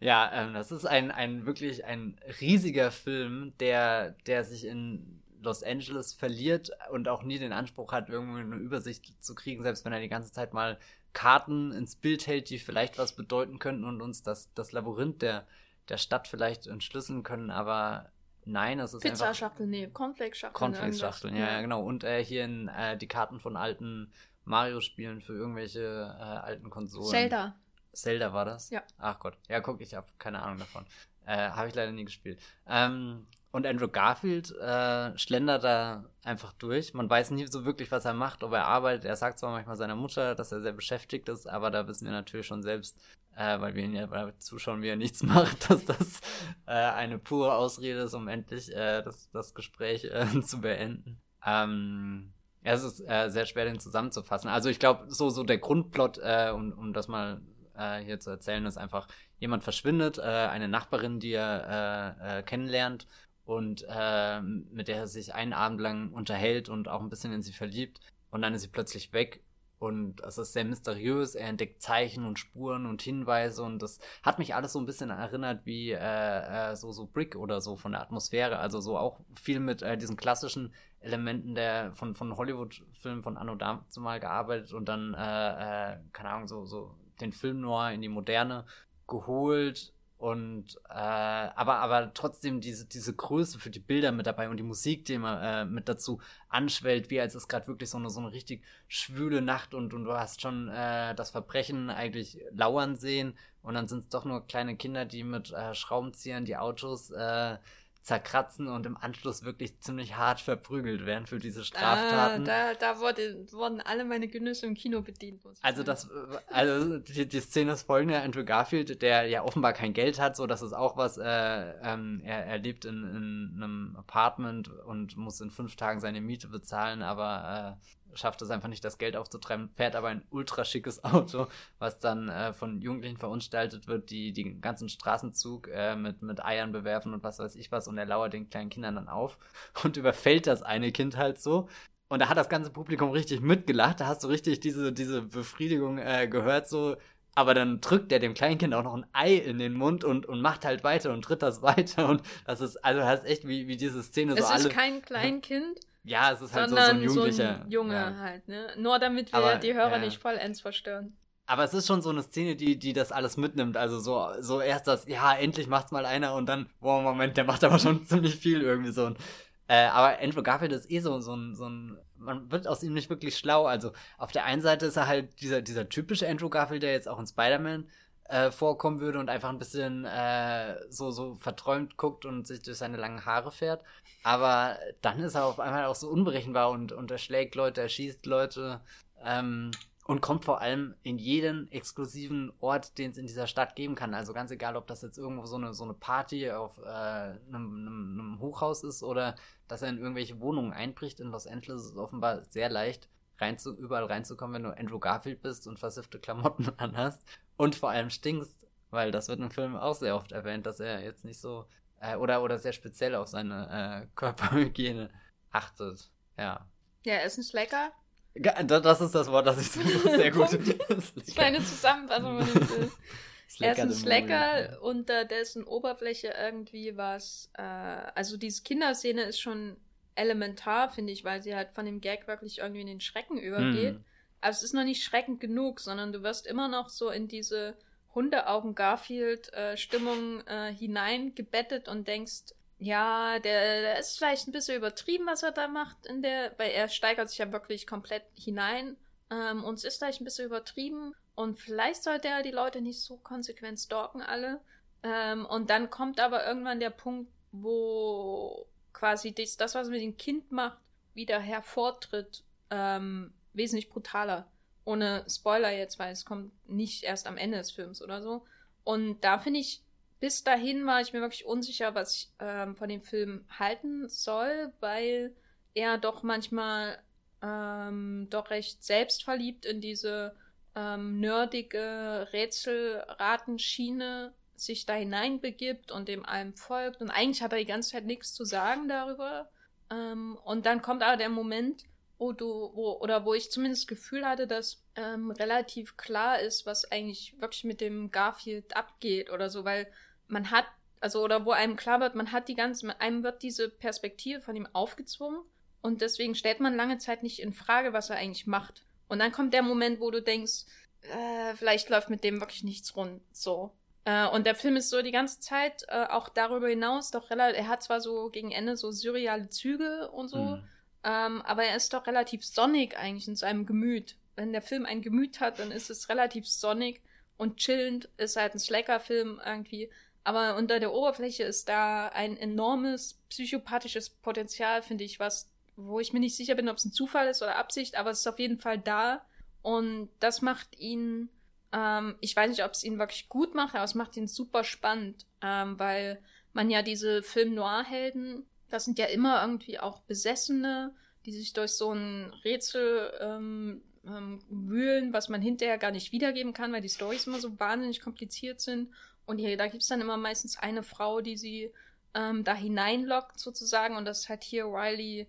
ja, ähm, das ist ein, ein wirklich ein riesiger Film, der, der sich in Los Angeles verliert und auch nie den Anspruch hat, irgendwie eine Übersicht zu kriegen, selbst wenn er die ganze Zeit mal Karten ins Bild hält, die vielleicht was bedeuten könnten und uns das, das Labyrinth der, der Stadt vielleicht entschlüsseln können, aber Nein, es ist Pizza einfach... Pizzaschachtel, nee, Cornflakes-Schachteln. Cornflakes-Schachteln, ja, ja, genau. Und äh, hier in äh, die Karten von alten Mario-Spielen für irgendwelche äh, alten Konsolen. Zelda. Zelda war das? Ja. Ach Gott. Ja, guck, ich habe keine Ahnung davon. Äh, habe ich leider nie gespielt. Ähm, und Andrew Garfield äh, schlendert da einfach durch. Man weiß nie so wirklich, was er macht, ob er arbeitet. Er sagt zwar manchmal seiner Mutter, dass er sehr beschäftigt ist, aber da wissen wir natürlich schon selbst, äh, weil wir ihn ja zuschauen, wie er nichts macht, dass das äh, eine pure Ausrede ist, um endlich äh, das, das Gespräch äh, zu beenden. Ähm, ja, es ist äh, sehr schwer, den zusammenzufassen. Also ich glaube, so, so der Grundplot, äh, um, um das mal äh, hier zu erzählen, ist einfach, jemand verschwindet, äh, eine Nachbarin, die er äh, äh, kennenlernt und äh, mit der er sich einen Abend lang unterhält und auch ein bisschen in sie verliebt. Und dann ist sie plötzlich weg und es ist sehr mysteriös. Er entdeckt Zeichen und Spuren und Hinweise und das hat mich alles so ein bisschen erinnert wie äh, äh, so so Brick oder so von der Atmosphäre. Also so auch viel mit äh, diesen klassischen Elementen der von von Hollywood-Filmen von Anno dazumal gearbeitet und dann äh, keine Ahnung so so den Film noir in die Moderne geholt und äh, aber aber trotzdem diese diese Größe für die Bilder mit dabei und die Musik, die immer äh, mit dazu anschwellt, wie als ist gerade wirklich so eine so eine richtig schwüle Nacht und und du hast schon äh, das Verbrechen eigentlich lauern sehen und dann sind es doch nur kleine Kinder, die mit äh, Schraubenziehern die Autos äh, zerkratzen und im Anschluss wirklich ziemlich hart verprügelt werden für diese Straftaten. Da, da, da wurde, wurden alle meine Genüsse im Kino bedient. Also das, also die, die Szene ist folgende: Andrew Garfield, der ja offenbar kein Geld hat, so das ist auch was. Äh, ähm, er, er lebt in, in einem Apartment und muss in fünf Tagen seine Miete bezahlen, aber äh, schafft es einfach nicht, das Geld aufzutreiben, fährt aber ein ultra schickes Auto, was dann äh, von Jugendlichen verunstaltet wird, die den ganzen Straßenzug äh, mit, mit Eiern bewerfen und was weiß ich was und er lauert den kleinen Kindern dann auf und überfällt das eine Kind halt so. Und da hat das ganze Publikum richtig mitgelacht, da hast du richtig diese, diese Befriedigung äh, gehört, so, aber dann drückt er dem Kleinkind auch noch ein Ei in den Mund und, und macht halt weiter und tritt das weiter und das ist, also hast echt wie, wie diese Szene es so alle. Es ist kein Kleinkind. Ja, es ist halt so, so ein Jugendlicher. So ein Junge ja. halt, ne? Nur damit wir aber, die Hörer ja. nicht vollends verstören. Aber es ist schon so eine Szene, die, die das alles mitnimmt. Also so, so erst das, ja, endlich macht's mal einer und dann, boah, Moment, der macht aber schon ziemlich viel irgendwie so. Äh, aber Andrew Garfield ist eh so, so ein, so ein, man wird aus ihm nicht wirklich schlau. Also auf der einen Seite ist er halt dieser, dieser typische Andrew Garfield, der jetzt auch in Spider-Man äh, vorkommen würde und einfach ein bisschen äh, so, so verträumt guckt und sich durch seine langen Haare fährt. Aber dann ist er auf einmal auch so unberechenbar und, und erschlägt Leute, erschießt Leute ähm, und kommt vor allem in jeden exklusiven Ort, den es in dieser Stadt geben kann. Also ganz egal, ob das jetzt irgendwo so eine, so eine Party auf äh, einem, einem, einem Hochhaus ist oder dass er in irgendwelche Wohnungen einbricht. In Los Angeles ist es offenbar sehr leicht, rein zu, überall reinzukommen, wenn du Andrew Garfield bist und versiffte Klamotten anhast und vor allem stinkst, weil das wird im Film auch sehr oft erwähnt, dass er jetzt nicht so äh, oder oder sehr speziell auf seine äh, Körperhygiene achtet. Ja. Ja, er ist ein Slacker. Das ist das Wort, das ich sehr gut. Kleine Zusammenfassung er ist ein Slacker, unter dessen Oberfläche irgendwie was, äh, also diese Kinderszene ist schon elementar, finde ich, weil sie halt von dem Gag wirklich irgendwie in den Schrecken übergeht. Mm. Also es ist noch nicht schreckend genug, sondern du wirst immer noch so in diese Hundeaugen Garfield-Stimmung äh, hineingebettet und denkst, ja, der, der, ist vielleicht ein bisschen übertrieben, was er da macht, in der, weil er steigert sich ja wirklich komplett hinein. Ähm, und es ist vielleicht ein bisschen übertrieben. Und vielleicht sollte er die Leute nicht so konsequent stalken, alle. Ähm, und dann kommt aber irgendwann der Punkt, wo quasi das, das was er mit dem Kind macht, wieder hervortritt, ähm, wesentlich brutaler. Ohne Spoiler jetzt, weil es kommt nicht erst am Ende des Films oder so. Und da finde ich, bis dahin war ich mir wirklich unsicher, was ich ähm, von dem Film halten soll, weil er doch manchmal ähm, doch recht selbstverliebt in diese ähm, nerdige Rätselratenschiene sich da hineinbegibt und dem allem folgt. Und eigentlich hat er die ganze Zeit nichts zu sagen darüber. Ähm, und dann kommt aber der Moment, wo du, wo, oder wo ich zumindest das Gefühl hatte, dass ähm, relativ klar ist, was eigentlich wirklich mit dem Garfield abgeht oder so, weil man hat, also, oder wo einem klar wird, man hat die ganze, einem wird diese Perspektive von ihm aufgezwungen und deswegen stellt man lange Zeit nicht in Frage, was er eigentlich macht. Und dann kommt der Moment, wo du denkst, äh, vielleicht läuft mit dem wirklich nichts rund, so. Äh, und der Film ist so die ganze Zeit äh, auch darüber hinaus doch relativ, er hat zwar so gegen Ende so surreale Züge und so, mhm. Ähm, aber er ist doch relativ sonnig eigentlich in seinem Gemüt. Wenn der Film ein Gemüt hat, dann ist es relativ sonnig und chillend, ist halt ein Slacker-Film irgendwie. Aber unter der Oberfläche ist da ein enormes psychopathisches Potenzial, finde ich, was, wo ich mir nicht sicher bin, ob es ein Zufall ist oder Absicht, aber es ist auf jeden Fall da. Und das macht ihn, ähm, ich weiß nicht, ob es ihn wirklich gut macht, aber es macht ihn super spannend, ähm, weil man ja diese Film-Noir-Helden, das sind ja immer irgendwie auch Besessene, die sich durch so ein Rätsel ähm, ähm, wühlen, was man hinterher gar nicht wiedergeben kann, weil die Storys immer so wahnsinnig kompliziert sind und hier, da gibt es dann immer meistens eine Frau, die sie ähm, da hineinlockt, sozusagen. Und das ist halt hier Riley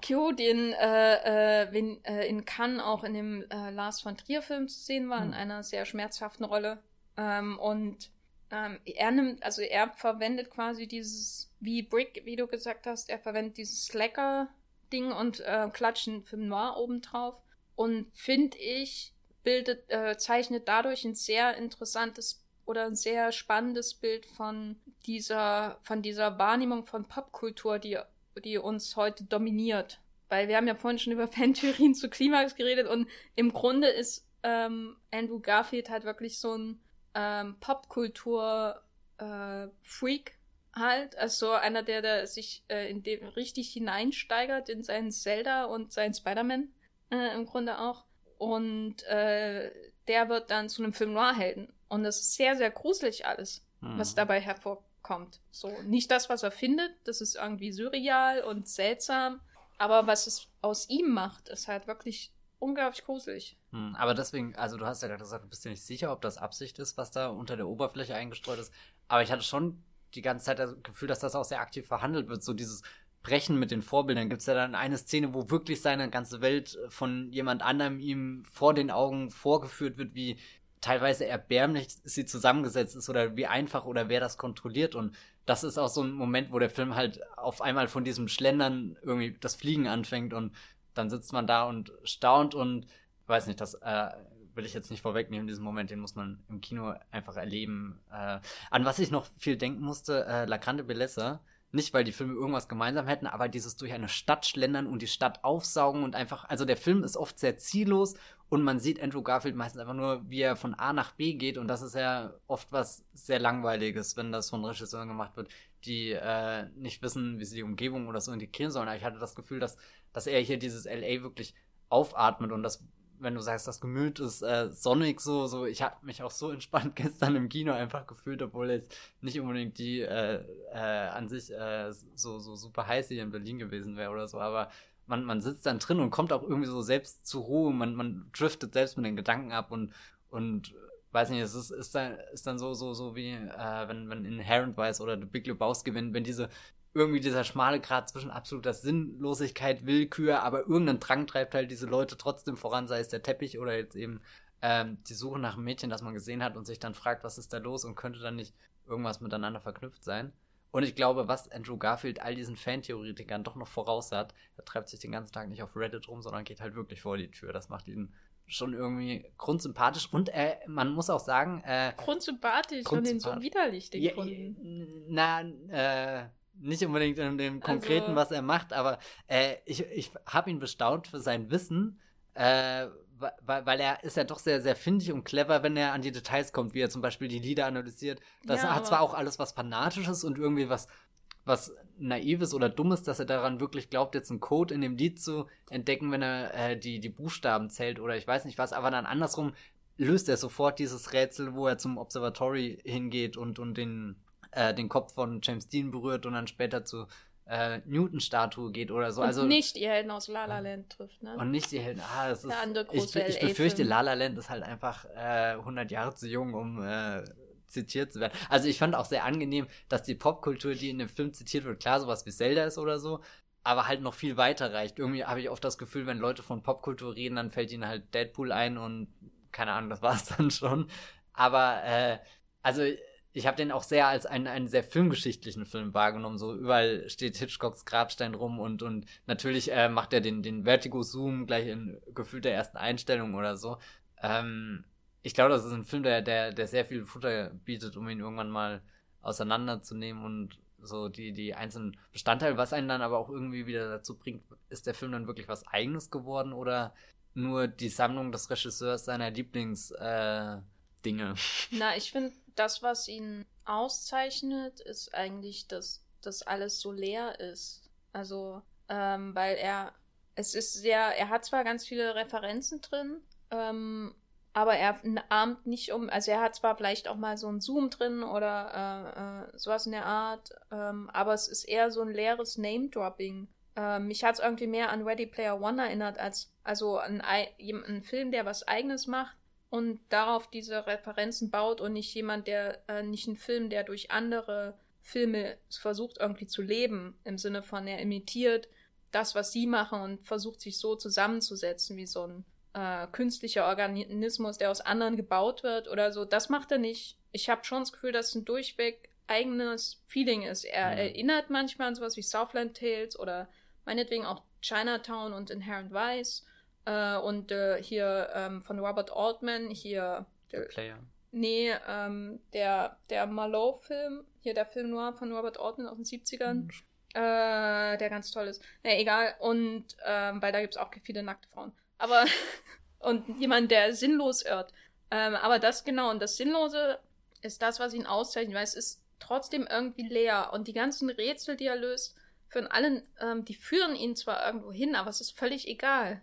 Kyo, den äh, äh, äh, in Cannes auch in dem äh, Lars von Trier-Film zu sehen war, hm. in einer sehr schmerzhaften Rolle. Ähm, und ähm, er nimmt, also er verwendet quasi dieses, wie Brick, wie du gesagt hast, er verwendet dieses Slacker-Ding und äh, klatscht einen Film Noir obendrauf. Und finde ich, bildet, äh, zeichnet dadurch ein sehr interessantes oder ein sehr spannendes Bild von dieser, von dieser Wahrnehmung von Popkultur, die, die uns heute dominiert. Weil wir haben ja vorhin schon über Fantheorien zu Klimax geredet und im Grunde ist ähm, Andrew Garfield halt wirklich so ein ähm, Popkultur-Freak äh, halt. Also einer, der, der sich äh, in dem richtig hineinsteigert in seinen Zelda und seinen Spider-Man äh, im Grunde auch. Und äh, der wird dann zu einem Film Noir-Helden. Und das ist sehr, sehr gruselig alles, hm. was dabei hervorkommt. So, nicht das, was er findet, das ist irgendwie surreal und seltsam, aber was es aus ihm macht, ist halt wirklich unglaublich gruselig. Hm, aber deswegen, also du hast ja gerade gesagt, du bist dir nicht sicher, ob das Absicht ist, was da unter der Oberfläche eingestreut ist. Aber ich hatte schon die ganze Zeit das Gefühl, dass das auch sehr aktiv verhandelt wird. So dieses, brechen mit den Vorbildern. Gibt es ja dann eine Szene, wo wirklich seine ganze Welt von jemand anderem ihm vor den Augen vorgeführt wird, wie teilweise erbärmlich sie zusammengesetzt ist oder wie einfach oder wer das kontrolliert. Und das ist auch so ein Moment, wo der Film halt auf einmal von diesem Schlendern irgendwie das Fliegen anfängt und dann sitzt man da und staunt und weiß nicht, das äh, will ich jetzt nicht vorwegnehmen, diesen Moment, den muss man im Kino einfach erleben. Äh, an was ich noch viel denken musste, äh, La Grande Bellezza, nicht, weil die Filme irgendwas gemeinsam hätten, aber dieses durch eine Stadt schlendern und die Stadt aufsaugen und einfach, also der Film ist oft sehr ziellos und man sieht Andrew Garfield meistens einfach nur, wie er von A nach B geht und das ist ja oft was sehr langweiliges, wenn das von Regisseuren gemacht wird, die äh, nicht wissen, wie sie die Umgebung oder so integrieren sollen. Aber ich hatte das Gefühl, dass, dass er hier dieses LA wirklich aufatmet und das wenn du sagst, das Gemüt ist äh, sonnig so, so, ich habe mich auch so entspannt gestern im Kino einfach gefühlt, obwohl jetzt nicht unbedingt die äh, äh, an sich äh, so, so super heiß hier in Berlin gewesen wäre oder so, aber man, man sitzt dann drin und kommt auch irgendwie so selbst zur Ruhe, man, man driftet selbst mit den Gedanken ab und, und weiß nicht, es ist, ist, dann, ist dann so, so, so wie, äh, wenn, wenn Inherent Weiß oder The Big Lebowski, wenn, wenn diese irgendwie dieser schmale Grad zwischen absoluter Sinnlosigkeit, Willkür, aber irgendein Drang treibt halt diese Leute trotzdem voran, sei es der Teppich oder jetzt eben ähm, die Suche nach einem Mädchen, das man gesehen hat und sich dann fragt, was ist da los und könnte dann nicht irgendwas miteinander verknüpft sein. Und ich glaube, was Andrew Garfield all diesen Fantheoretikern doch noch voraus hat, er treibt sich den ganzen Tag nicht auf Reddit rum, sondern geht halt wirklich vor die Tür. Das macht ihn schon irgendwie grundsympathisch und äh, man muss auch sagen. Äh, grundsympathisch und den so widerlich, den ja, Kunden. Na, äh, nicht unbedingt in dem Konkreten, also, was er macht, aber äh, ich, ich habe ihn bestaunt für sein Wissen, äh, weil, weil er ist ja doch sehr, sehr findig und clever, wenn er an die Details kommt, wie er zum Beispiel die Lieder analysiert. Das ja, hat zwar auch alles was Fanatisches und irgendwie was, was Naives oder Dummes, dass er daran wirklich glaubt, jetzt einen Code in dem Lied zu entdecken, wenn er äh, die, die Buchstaben zählt oder ich weiß nicht was, aber dann andersrum löst er sofort dieses Rätsel, wo er zum Observatory hingeht und, und den, äh, den Kopf von James Dean berührt und dann später zu äh, Newton-Statue geht oder so. Und also nicht die Helden aus La La Land trifft, ne? Und nicht die Helden. Ah, das ist. Ich, ich befürchte, La La Land ist halt einfach äh, 100 Jahre zu jung, um äh, zitiert zu werden. Also ich fand auch sehr angenehm, dass die Popkultur, die in dem Film zitiert wird, klar sowas wie Zelda ist oder so, aber halt noch viel weiter reicht. Irgendwie habe ich oft das Gefühl, wenn Leute von Popkultur reden, dann fällt ihnen halt Deadpool ein und keine Ahnung, das war es dann schon. Aber äh, also ich habe den auch sehr als einen, einen sehr filmgeschichtlichen Film wahrgenommen. So überall steht Hitchcocks Grabstein rum und, und natürlich äh, macht er den, den Vertigo-Zoom gleich in gefühlt der ersten Einstellung oder so. Ähm, ich glaube, das ist ein Film, der, der, der sehr viel Futter bietet, um ihn irgendwann mal auseinanderzunehmen und so die, die einzelnen Bestandteile, was einen dann aber auch irgendwie wieder dazu bringt, ist der Film dann wirklich was Eigenes geworden oder nur die Sammlung des Regisseurs seiner Lieblingsdinge? Äh, Na, ich finde, das, was ihn auszeichnet, ist eigentlich, dass das alles so leer ist. Also, ähm, weil er, es ist sehr, er hat zwar ganz viele Referenzen drin, ähm, aber er ahmt nicht um, also er hat zwar vielleicht auch mal so ein Zoom drin oder äh, äh, sowas in der Art, ähm, aber es ist eher so ein leeres Name-Dropping. Ähm, mich hat es irgendwie mehr an Ready Player One erinnert, als also an einen Film, der was eigenes macht und darauf diese Referenzen baut und nicht jemand, der, äh, nicht ein Film, der durch andere Filme versucht irgendwie zu leben, im Sinne von er imitiert das, was sie machen und versucht sich so zusammenzusetzen wie so ein äh, künstlicher Organismus, der aus anderen gebaut wird oder so. Das macht er nicht. Ich habe schon das Gefühl, dass es ein durchweg eigenes Feeling ist. Er mhm. erinnert manchmal an sowas wie Southland Tales oder meinetwegen auch Chinatown und Inherent Vice. Äh, und äh, hier ähm, von Robert Altman, hier. Der Player. Nee, ähm, der, der Malot-Film, hier der Film Noir von Robert Altman aus den 70ern. Mhm. Äh, der ganz toll ist. Na, egal. Und, ähm, weil da gibt es auch viele nackte Frauen aber und jemand, der sinnlos irrt. Ähm, aber das genau, und das Sinnlose ist das, was ihn auszeichnet, weil es ist trotzdem irgendwie leer. Und die ganzen Rätsel, die er löst, führen allen, ähm, die führen ihn zwar irgendwo hin, aber es ist völlig egal.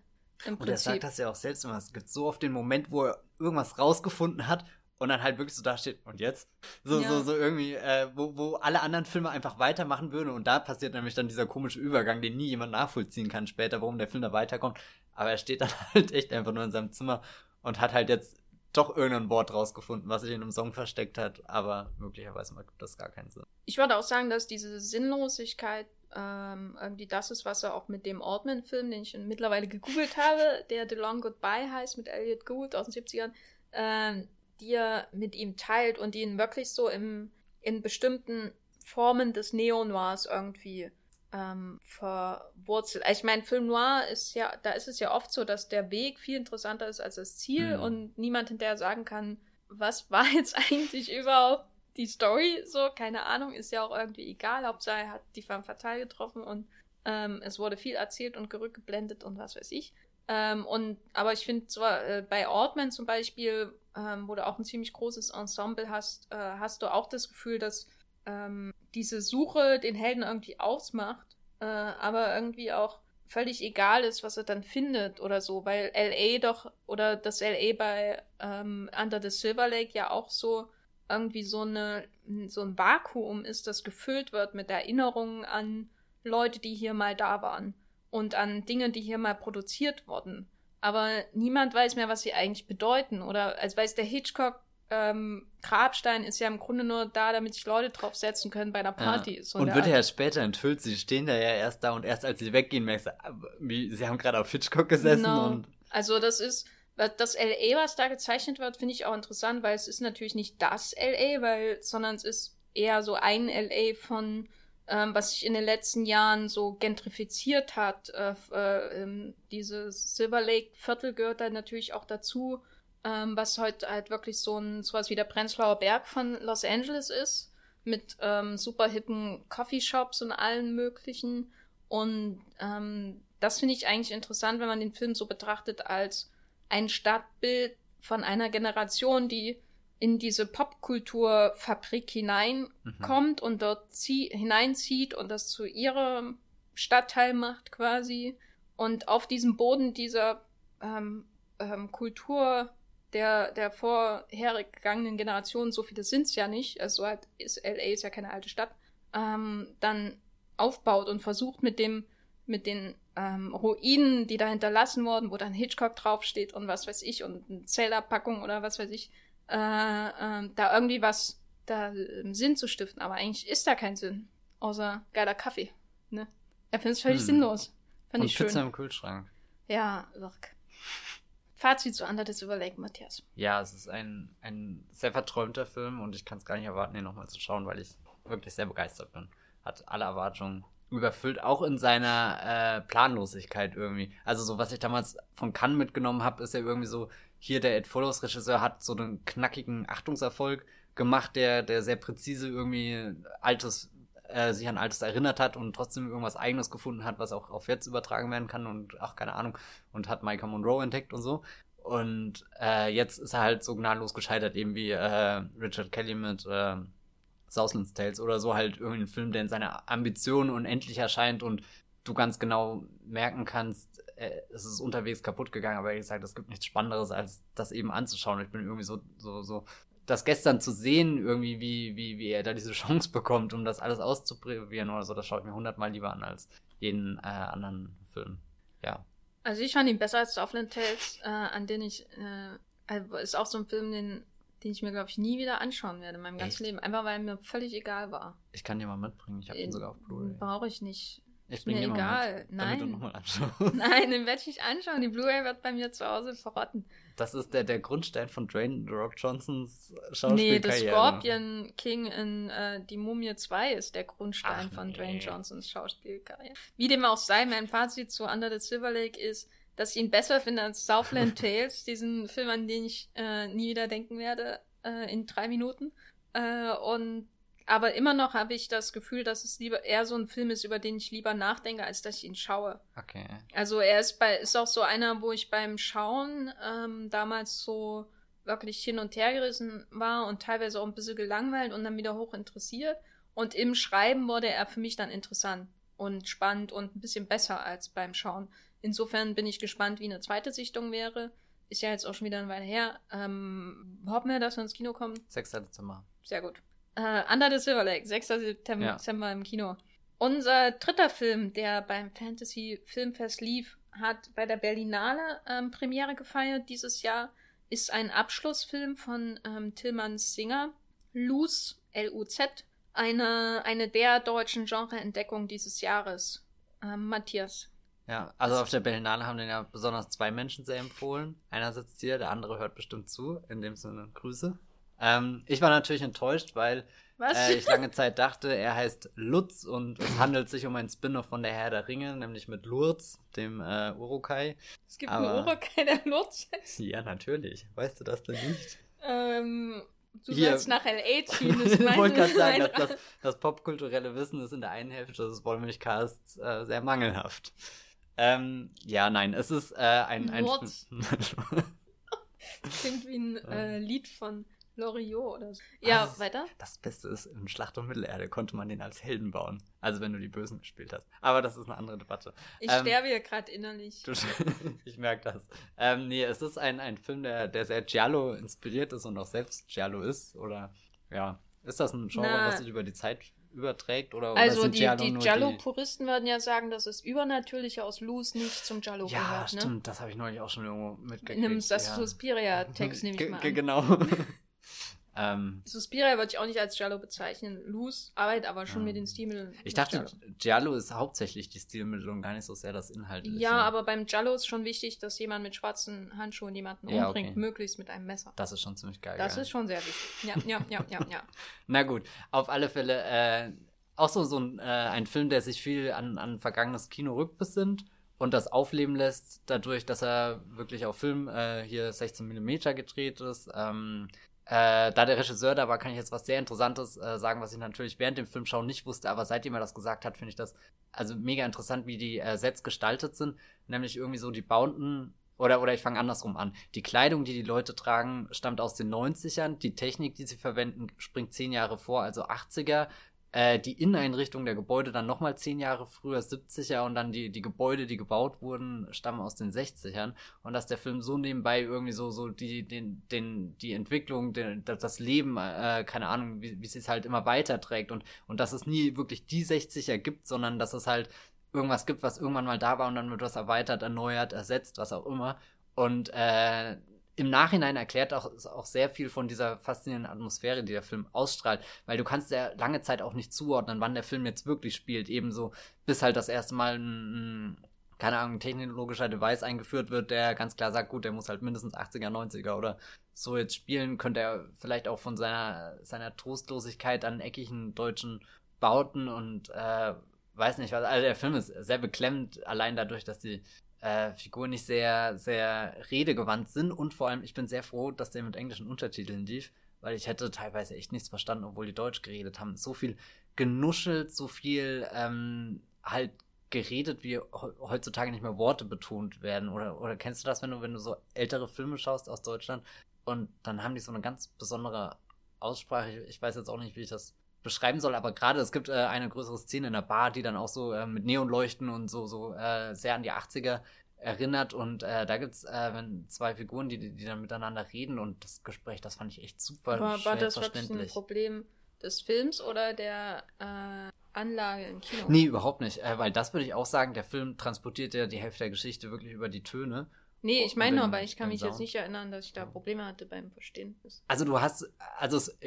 Und er sagt das ja auch selbst immer. Es gibt so oft den Moment, wo er irgendwas rausgefunden hat und dann halt wirklich so dasteht, und jetzt? So, ja. so, so irgendwie, äh, wo, wo alle anderen Filme einfach weitermachen würden und da passiert nämlich dann dieser komische Übergang, den nie jemand nachvollziehen kann später, warum der Film da weiterkommt. Aber er steht dann halt echt einfach nur in seinem Zimmer und hat halt jetzt doch irgendein Wort rausgefunden, was sich in einem Song versteckt hat, aber möglicherweise macht das gar keinen Sinn. Ich würde auch sagen, dass diese Sinnlosigkeit ähm, irgendwie das ist, was er auch mit dem Altman-Film, den ich mittlerweile gegoogelt habe, der The Long Goodbye heißt, mit Elliot Gould aus den 70ern, ähm, die er mit ihm teilt und ihn wirklich so im, in bestimmten Formen des Neo-Noirs irgendwie ähm, verwurzelt. Ich meine, Film Noir ist ja, da ist es ja oft so, dass der Weg viel interessanter ist als das Ziel mhm. und niemand hinterher sagen kann, was war jetzt eigentlich überhaupt die Story? So, keine Ahnung, ist ja auch irgendwie egal. Hauptsache er hat die Femme Fatale getroffen und ähm, es wurde viel erzählt und gerückgeblendet und was weiß ich. Ähm, und, aber ich finde zwar äh, bei Ortman zum Beispiel, ähm, wo du auch ein ziemlich großes Ensemble hast, äh, hast du auch das Gefühl, dass ähm, diese Suche den Helden irgendwie ausmacht, äh, aber irgendwie auch völlig egal ist, was er dann findet oder so, weil LA doch oder das LA bei ähm, Under the Silver Lake ja auch so irgendwie so eine so ein Vakuum ist, das gefüllt wird mit Erinnerungen an Leute, die hier mal da waren und an Dinge, die hier mal produziert wurden. Aber niemand weiß mehr, was sie eigentlich bedeuten. Oder als weiß der Hitchcock, ähm, Grabstein ist ja im Grunde nur da, damit sich Leute draufsetzen können bei einer Party. Ja. So und wird ja erst später enthüllt. Sie stehen da ja erst da und erst als sie weggehen, merkst du, ah, sie haben gerade auf Hitchcock gesessen. Genau. Und also das ist, das LA, was da gezeichnet wird, finde ich auch interessant, weil es ist natürlich nicht das LA, weil, sondern es ist eher so ein LA von ähm, was sich in den letzten Jahren so gentrifiziert hat. Äh, äh, ähm, dieses Silver Lake Viertel gehört da natürlich auch dazu, ähm, was heute halt wirklich so ein sowas wie der Prenzlauer Berg von Los Angeles ist, mit ähm, super hippen Coffeeshops und allen möglichen. Und ähm, das finde ich eigentlich interessant, wenn man den Film so betrachtet als ein Stadtbild von einer Generation, die in diese Popkulturfabrik hineinkommt mhm. und dort hineinzieht und das zu ihrem Stadtteil macht quasi. Und auf diesem Boden dieser ähm, ähm, Kultur der, der vorhergegangenen Generation, so viele sind es ja nicht, also halt ist LA ist ja keine alte Stadt, ähm, dann aufbaut und versucht mit dem, mit den ähm, Ruinen, die da hinterlassen wurden, wo dann Hitchcock draufsteht und was weiß ich und eine Zellabpackung oder was weiß ich, äh, äh, da irgendwie was da im Sinn zu stiften. Aber eigentlich ist da kein Sinn. Außer geiler Kaffee. Ne? Er findet es völlig hm. sinnlos. Fand und ich Pizza schön. im Kühlschrank. Ja, wirk. Fazit zu Under das Überlegen, Matthias. Ja, es ist ein, ein sehr verträumter Film und ich kann es gar nicht erwarten, ihn nochmal zu schauen, weil ich wirklich sehr begeistert bin. Hat alle Erwartungen überfüllt, auch in seiner äh, Planlosigkeit irgendwie. Also so, was ich damals von Cannes mitgenommen habe, ist ja irgendwie so, hier der Ed Follows Regisseur hat so einen knackigen Achtungserfolg gemacht, der, der sehr präzise irgendwie altes, äh, sich an altes erinnert hat und trotzdem irgendwas eigenes gefunden hat, was auch auf jetzt übertragen werden kann und ach, keine Ahnung, und hat Micah Monroe entdeckt und so. Und äh, jetzt ist er halt so gnadenlos gescheitert, eben wie äh, Richard Kelly mit äh, Southland's Tales oder so halt irgendein Film, der in seiner Ambition unendlich erscheint und du ganz genau merken kannst, äh, es ist unterwegs kaputt gegangen, aber wie gesagt, es gibt nichts Spannenderes, als das eben anzuschauen. Ich bin irgendwie so, so, so, das gestern zu sehen, irgendwie, wie, wie, wie er da diese Chance bekommt, um das alles auszuprobieren oder so, das schaut mir hundertmal lieber an als jeden äh, anderen Film. Ja. Also ich fand ihn besser als Southland Tales, äh, an den ich, äh, also ist auch so ein Film, den den ich mir, glaube ich, nie wieder anschauen werde in meinem ganzen Leben. Einfach weil mir völlig egal war. Ich kann dir mal mitbringen. Ich habe ihn sogar auf Blu-ray. Brauche ich nicht. Ich bin mir egal. Mit, Nein. Damit du nochmal anschaust. Nein, den werde ich nicht anschauen. Die Blu-ray wird bei mir zu Hause verrotten. Das ist der, der Grundstein von Dwayne The Rock Johnsons Schauspielkarriere. Nee, das Scorpion King in äh, Die Mumie 2 ist der Grundstein Ach, von nee. Dwayne Johnsons Schauspielkarriere. Wie dem auch sei, mein Fazit zu Under the Silver Lake ist, dass ich ihn besser finde als Southland Tales, diesen Film, an den ich äh, nie wieder denken werde äh, in drei Minuten. Äh, und aber immer noch habe ich das Gefühl, dass es lieber eher so ein Film ist, über den ich lieber nachdenke, als dass ich ihn schaue. Okay. Also er ist bei, ist auch so einer, wo ich beim Schauen ähm, damals so wirklich hin und her gerissen war und teilweise auch ein bisschen gelangweilt und dann wieder hoch interessiert. Und im Schreiben wurde er für mich dann interessant und spannend und ein bisschen besser als beim Schauen. Insofern bin ich gespannt, wie eine zweite Sichtung wäre ist ja jetzt auch schon wieder eine Weile her. Ähm, hoffen wir, dass wir ins Kino kommen? 6. Dezember. Sehr gut. Äh, Under the Silver Lake, 6. September, ja. Dezember im Kino. Unser dritter Film, der beim Fantasy Filmfest lief, hat bei der Berlinale ähm, Premiere gefeiert dieses Jahr, ist ein Abschlussfilm von ähm, Tillmann Singer, Luz, L-U-Z, eine, eine der deutschen Genreentdeckungen dieses Jahres. Ähm, Matthias, ja, also auf der Berlinale haben den ja besonders zwei Menschen sehr empfohlen. Einer sitzt hier, der andere hört bestimmt zu. In dem Sinne Grüße. Ähm, ich war natürlich enttäuscht, weil äh, ich lange Zeit dachte, er heißt Lutz und es handelt sich um ein Spin-off von der Herr der Ringe, nämlich mit Lurz, dem äh, Urukai. Es gibt Aber, einen Urukai, der Lutz heißt. Ja, natürlich. Weißt du das denn nicht? Ähm, du Hier. sollst nach L.A. ziehen, Ich wollte gerade sagen, dass das, das popkulturelle Wissen ist in der einen Hälfte des Wollmilchcasts äh, sehr mangelhaft. Ähm, ja, nein, es ist äh, ein, ein Klingt wie ein äh, Lied von Loriot oder so. Ja, das, weiter? Das Beste ist, in Schlacht um Mittelerde konnte man den als Helden bauen. Also wenn du die Bösen gespielt hast. Aber das ist eine andere Debatte. Ich ähm, sterbe hier gerade innerlich. Du, ich merke das. Ähm, nee, es ist ein, ein Film, der, der sehr Giallo inspiriert ist und auch selbst Giallo ist. Oder ja, ist das ein Genre, Na, was sich über die Zeit überträgt? Oder, also oder die, die Giallo-Puristen würden ja sagen, dass das Übernatürliche aus Luz nicht zum Giallo ja, gehört. Ja, stimmt, ne? das habe ich neulich auch schon irgendwo mitgekriegt. Nimmst das ja. Suspiria-Text, nehme ich mal an. Genau. Ähm, Suspiria würde ich auch nicht als Giallo bezeichnen. Luz arbeitet aber schon ja. mit den Stilmitteln. Ich dachte, Giallo. Giallo ist hauptsächlich die Stilmittel und gar nicht so sehr das Inhalt. Ja, aber beim Giallo ist schon wichtig, dass jemand mit schwarzen Handschuhen jemanden ja, umbringt, okay. möglichst mit einem Messer. Das ist schon ziemlich geil. Das geil. ist schon sehr wichtig. Ja, ja, ja, ja, ja. Na gut, auf alle Fälle, äh, auch so, so ein, äh, ein Film, der sich viel an, an vergangenes Kino rückbesinnt und das aufleben lässt, dadurch, dass er wirklich auf Film äh, hier 16 mm gedreht ist. Ähm, äh, da der Regisseur da war, kann ich jetzt was sehr Interessantes äh, sagen, was ich natürlich während dem Film schauen nicht wusste, aber seitdem er das gesagt hat, finde ich das also mega interessant, wie die äh, Sets gestaltet sind. Nämlich irgendwie so die Bauten oder, oder ich fange andersrum an. Die Kleidung, die die Leute tragen, stammt aus den 90ern. Die Technik, die sie verwenden, springt zehn Jahre vor, also 80er äh, die Inneneinrichtung der Gebäude dann nochmal zehn Jahre früher, 70er und dann die, die Gebäude, die gebaut wurden, stammen aus den 60ern und dass der Film so nebenbei irgendwie so, so die, den, den, die Entwicklung, den, das Leben, äh, keine Ahnung, wie, wie es halt immer weiterträgt und, und dass es nie wirklich die 60er gibt, sondern dass es halt irgendwas gibt, was irgendwann mal da war und dann wird was erweitert, erneuert, ersetzt, was auch immer. Und äh, im Nachhinein erklärt auch, auch sehr viel von dieser faszinierenden Atmosphäre, die der Film ausstrahlt, weil du kannst ja lange Zeit auch nicht zuordnen, wann der Film jetzt wirklich spielt, ebenso bis halt das erste Mal ein, ein keine Ahnung, ein technologischer Device eingeführt wird, der ganz klar sagt, gut, der muss halt mindestens 80er, 90er oder so jetzt spielen, könnte er vielleicht auch von seiner, seiner Trostlosigkeit an eckigen deutschen Bauten und äh, weiß nicht was. Also der Film ist sehr beklemmend, allein dadurch, dass die äh, Figuren nicht sehr, sehr redegewandt sind und vor allem, ich bin sehr froh, dass der mit englischen Untertiteln lief, weil ich hätte teilweise echt nichts verstanden, obwohl die Deutsch geredet haben. So viel genuschelt, so viel ähm, halt geredet, wie heutzutage nicht mehr Worte betont werden. Oder, oder kennst du das, wenn du, wenn du so ältere Filme schaust aus Deutschland und dann haben die so eine ganz besondere Aussprache. Ich, ich weiß jetzt auch nicht, wie ich das beschreiben soll, aber gerade es gibt äh, eine größere Szene in der Bar, die dann auch so äh, mit Neonleuchten und so, so äh, sehr an die 80er erinnert und äh, da gibt es äh, zwei Figuren, die, die dann miteinander reden und das Gespräch, das fand ich echt super aber war das wirklich ein Problem des Films oder der äh, Anlage im Kino? Nee, überhaupt nicht, äh, weil das würde ich auch sagen, der Film transportiert ja die Hälfte der Geschichte wirklich über die Töne Nee, ich meine nur, aber ich kann mich Sound. jetzt nicht erinnern, dass ich da Probleme hatte beim Verstehen. Also du hast, also es,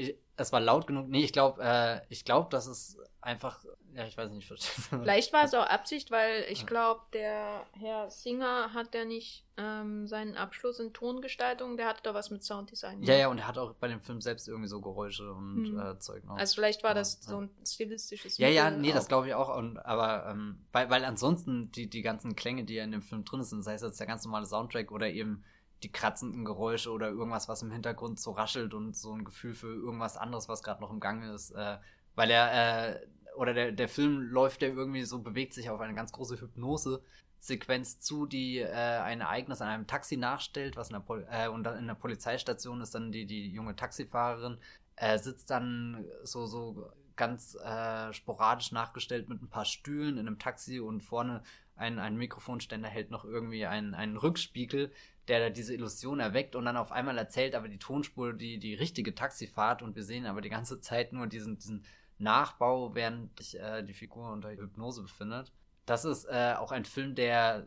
es war laut genug. Nee, ich glaube, äh, ich glaube, dass es einfach, ja, ich weiß nicht, Vielleicht war es auch Absicht, weil ich glaube, der Herr Singer hat ja nicht ähm, seinen Abschluss in Tongestaltung, der hatte da was mit Sounddesign. Ja, ja, und er hat auch bei dem Film selbst irgendwie so Geräusche und hm. äh, Zeug noch. Also vielleicht war das ja, so ein stilistisches Ja, ja, nee, auch. das glaube ich auch. Und, aber, ähm, weil, weil ansonsten die, die ganzen Klänge, die ja in dem Film drin sind, sei es jetzt der ganz normale Soundtrack oder eben die kratzenden Geräusche oder irgendwas, was im Hintergrund so raschelt und so ein Gefühl für irgendwas anderes, was gerade noch im Gang ist, äh, weil er, äh, oder der, der Film läuft ja irgendwie so, bewegt sich auf eine ganz große Hypnose-Sequenz zu, die äh, ein Ereignis an einem Taxi nachstellt, was in der, Pol äh, und dann in der Polizeistation ist dann die, die junge Taxifahrerin, äh, sitzt dann so, so ganz äh, sporadisch nachgestellt mit ein paar Stühlen in einem Taxi und vorne ein, ein Mikrofonständer hält noch irgendwie einen, einen Rückspiegel, der da diese Illusion erweckt und dann auf einmal erzählt aber die Tonspur die, die richtige Taxifahrt und wir sehen aber die ganze Zeit nur diesen, diesen Nachbau, während sich äh, die Figur unter Hypnose befindet. Das ist äh, auch ein Film, der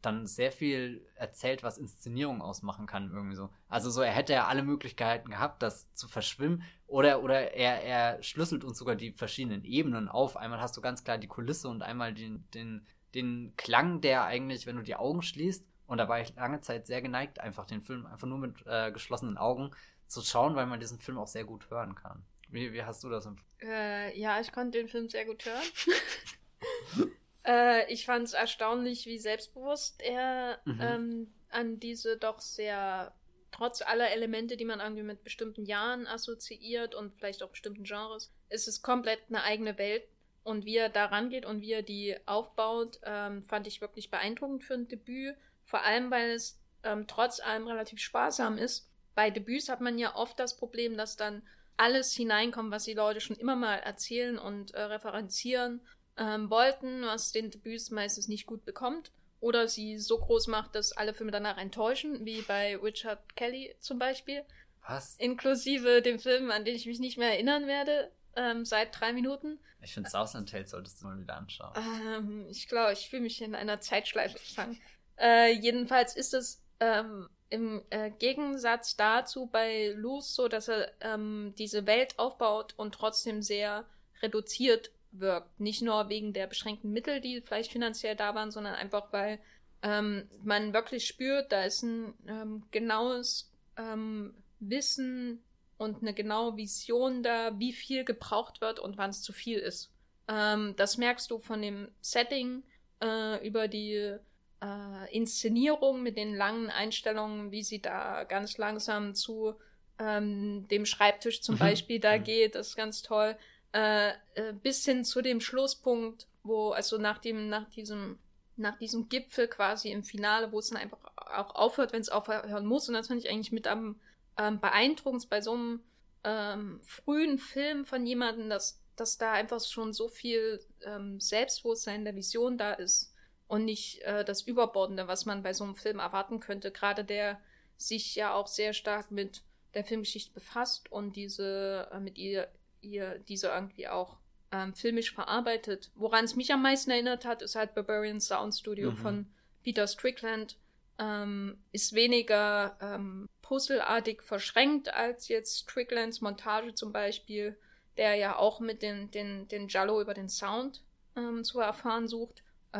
dann sehr viel erzählt, was Inszenierung ausmachen kann, irgendwie so. Also so, er hätte ja alle Möglichkeiten gehabt, das zu verschwimmen, oder, oder er, er schlüsselt uns sogar die verschiedenen Ebenen auf. Einmal hast du ganz klar die Kulisse und einmal den, den, den Klang, der eigentlich, wenn du die Augen schließt, und da war ich lange Zeit sehr geneigt, einfach den Film einfach nur mit äh, geschlossenen Augen zu schauen, weil man diesen Film auch sehr gut hören kann. Wie, wie hast du das empfunden? Äh, ja, ich konnte den Film sehr gut hören. äh, ich fand es erstaunlich, wie selbstbewusst er mhm. ähm, an diese doch sehr, trotz aller Elemente, die man irgendwie mit bestimmten Jahren assoziiert und vielleicht auch bestimmten Genres, ist es komplett eine eigene Welt. Und wie er da rangeht und wie er die aufbaut, ähm, fand ich wirklich beeindruckend für ein Debüt. Vor allem, weil es ähm, trotz allem relativ sparsam ist. Bei Debüts hat man ja oft das Problem, dass dann alles hineinkommt, was die Leute schon immer mal erzählen und äh, referenzieren ähm, wollten, was den Debüts meistens nicht gut bekommt. Oder sie so groß macht, dass alle Filme danach enttäuschen, wie bei Richard Kelly zum Beispiel. Was? Inklusive dem Film, an den ich mich nicht mehr erinnern werde, ähm, seit drei Minuten. Ich finde, Southland Tales solltest du mal wieder anschauen. Ähm, ich glaube, ich fühle mich in einer Zeitschleife gefangen. Äh, jedenfalls ist es ähm, im äh, Gegensatz dazu bei Luz so, dass er ähm, diese Welt aufbaut und trotzdem sehr reduziert wirkt. Nicht nur wegen der beschränkten Mittel, die vielleicht finanziell da waren, sondern einfach, weil ähm, man wirklich spürt, da ist ein ähm, genaues ähm, Wissen und eine genaue Vision da, wie viel gebraucht wird und wann es zu viel ist. Ähm, das merkst du von dem Setting äh, über die äh, Inszenierung mit den langen Einstellungen, wie sie da ganz langsam zu ähm, dem Schreibtisch zum mhm. Beispiel da mhm. geht, das ist ganz toll. Äh, äh, bis hin zu dem Schlusspunkt, wo, also nach dem, nach diesem, nach diesem Gipfel quasi im Finale, wo es dann einfach auch aufhört, wenn es aufhören muss. Und das fand ich eigentlich mit am ähm, beeindruckendsten bei so einem ähm, frühen Film von jemandem, dass, dass da einfach schon so viel ähm, Selbstbewusstsein der Vision da ist und nicht äh, das Überbordende, was man bei so einem Film erwarten könnte. Gerade der sich ja auch sehr stark mit der Filmgeschichte befasst und diese äh, mit ihr ihr diese irgendwie auch ähm, filmisch verarbeitet. Woran es mich am meisten erinnert hat, ist halt Barbarian Sound Studio mhm. von Peter Strickland. Ähm, ist weniger ähm, puzzelartig verschränkt als jetzt Stricklands Montage zum Beispiel, der ja auch mit den, den, den Jallo über den Sound ähm, zu erfahren sucht. Äh,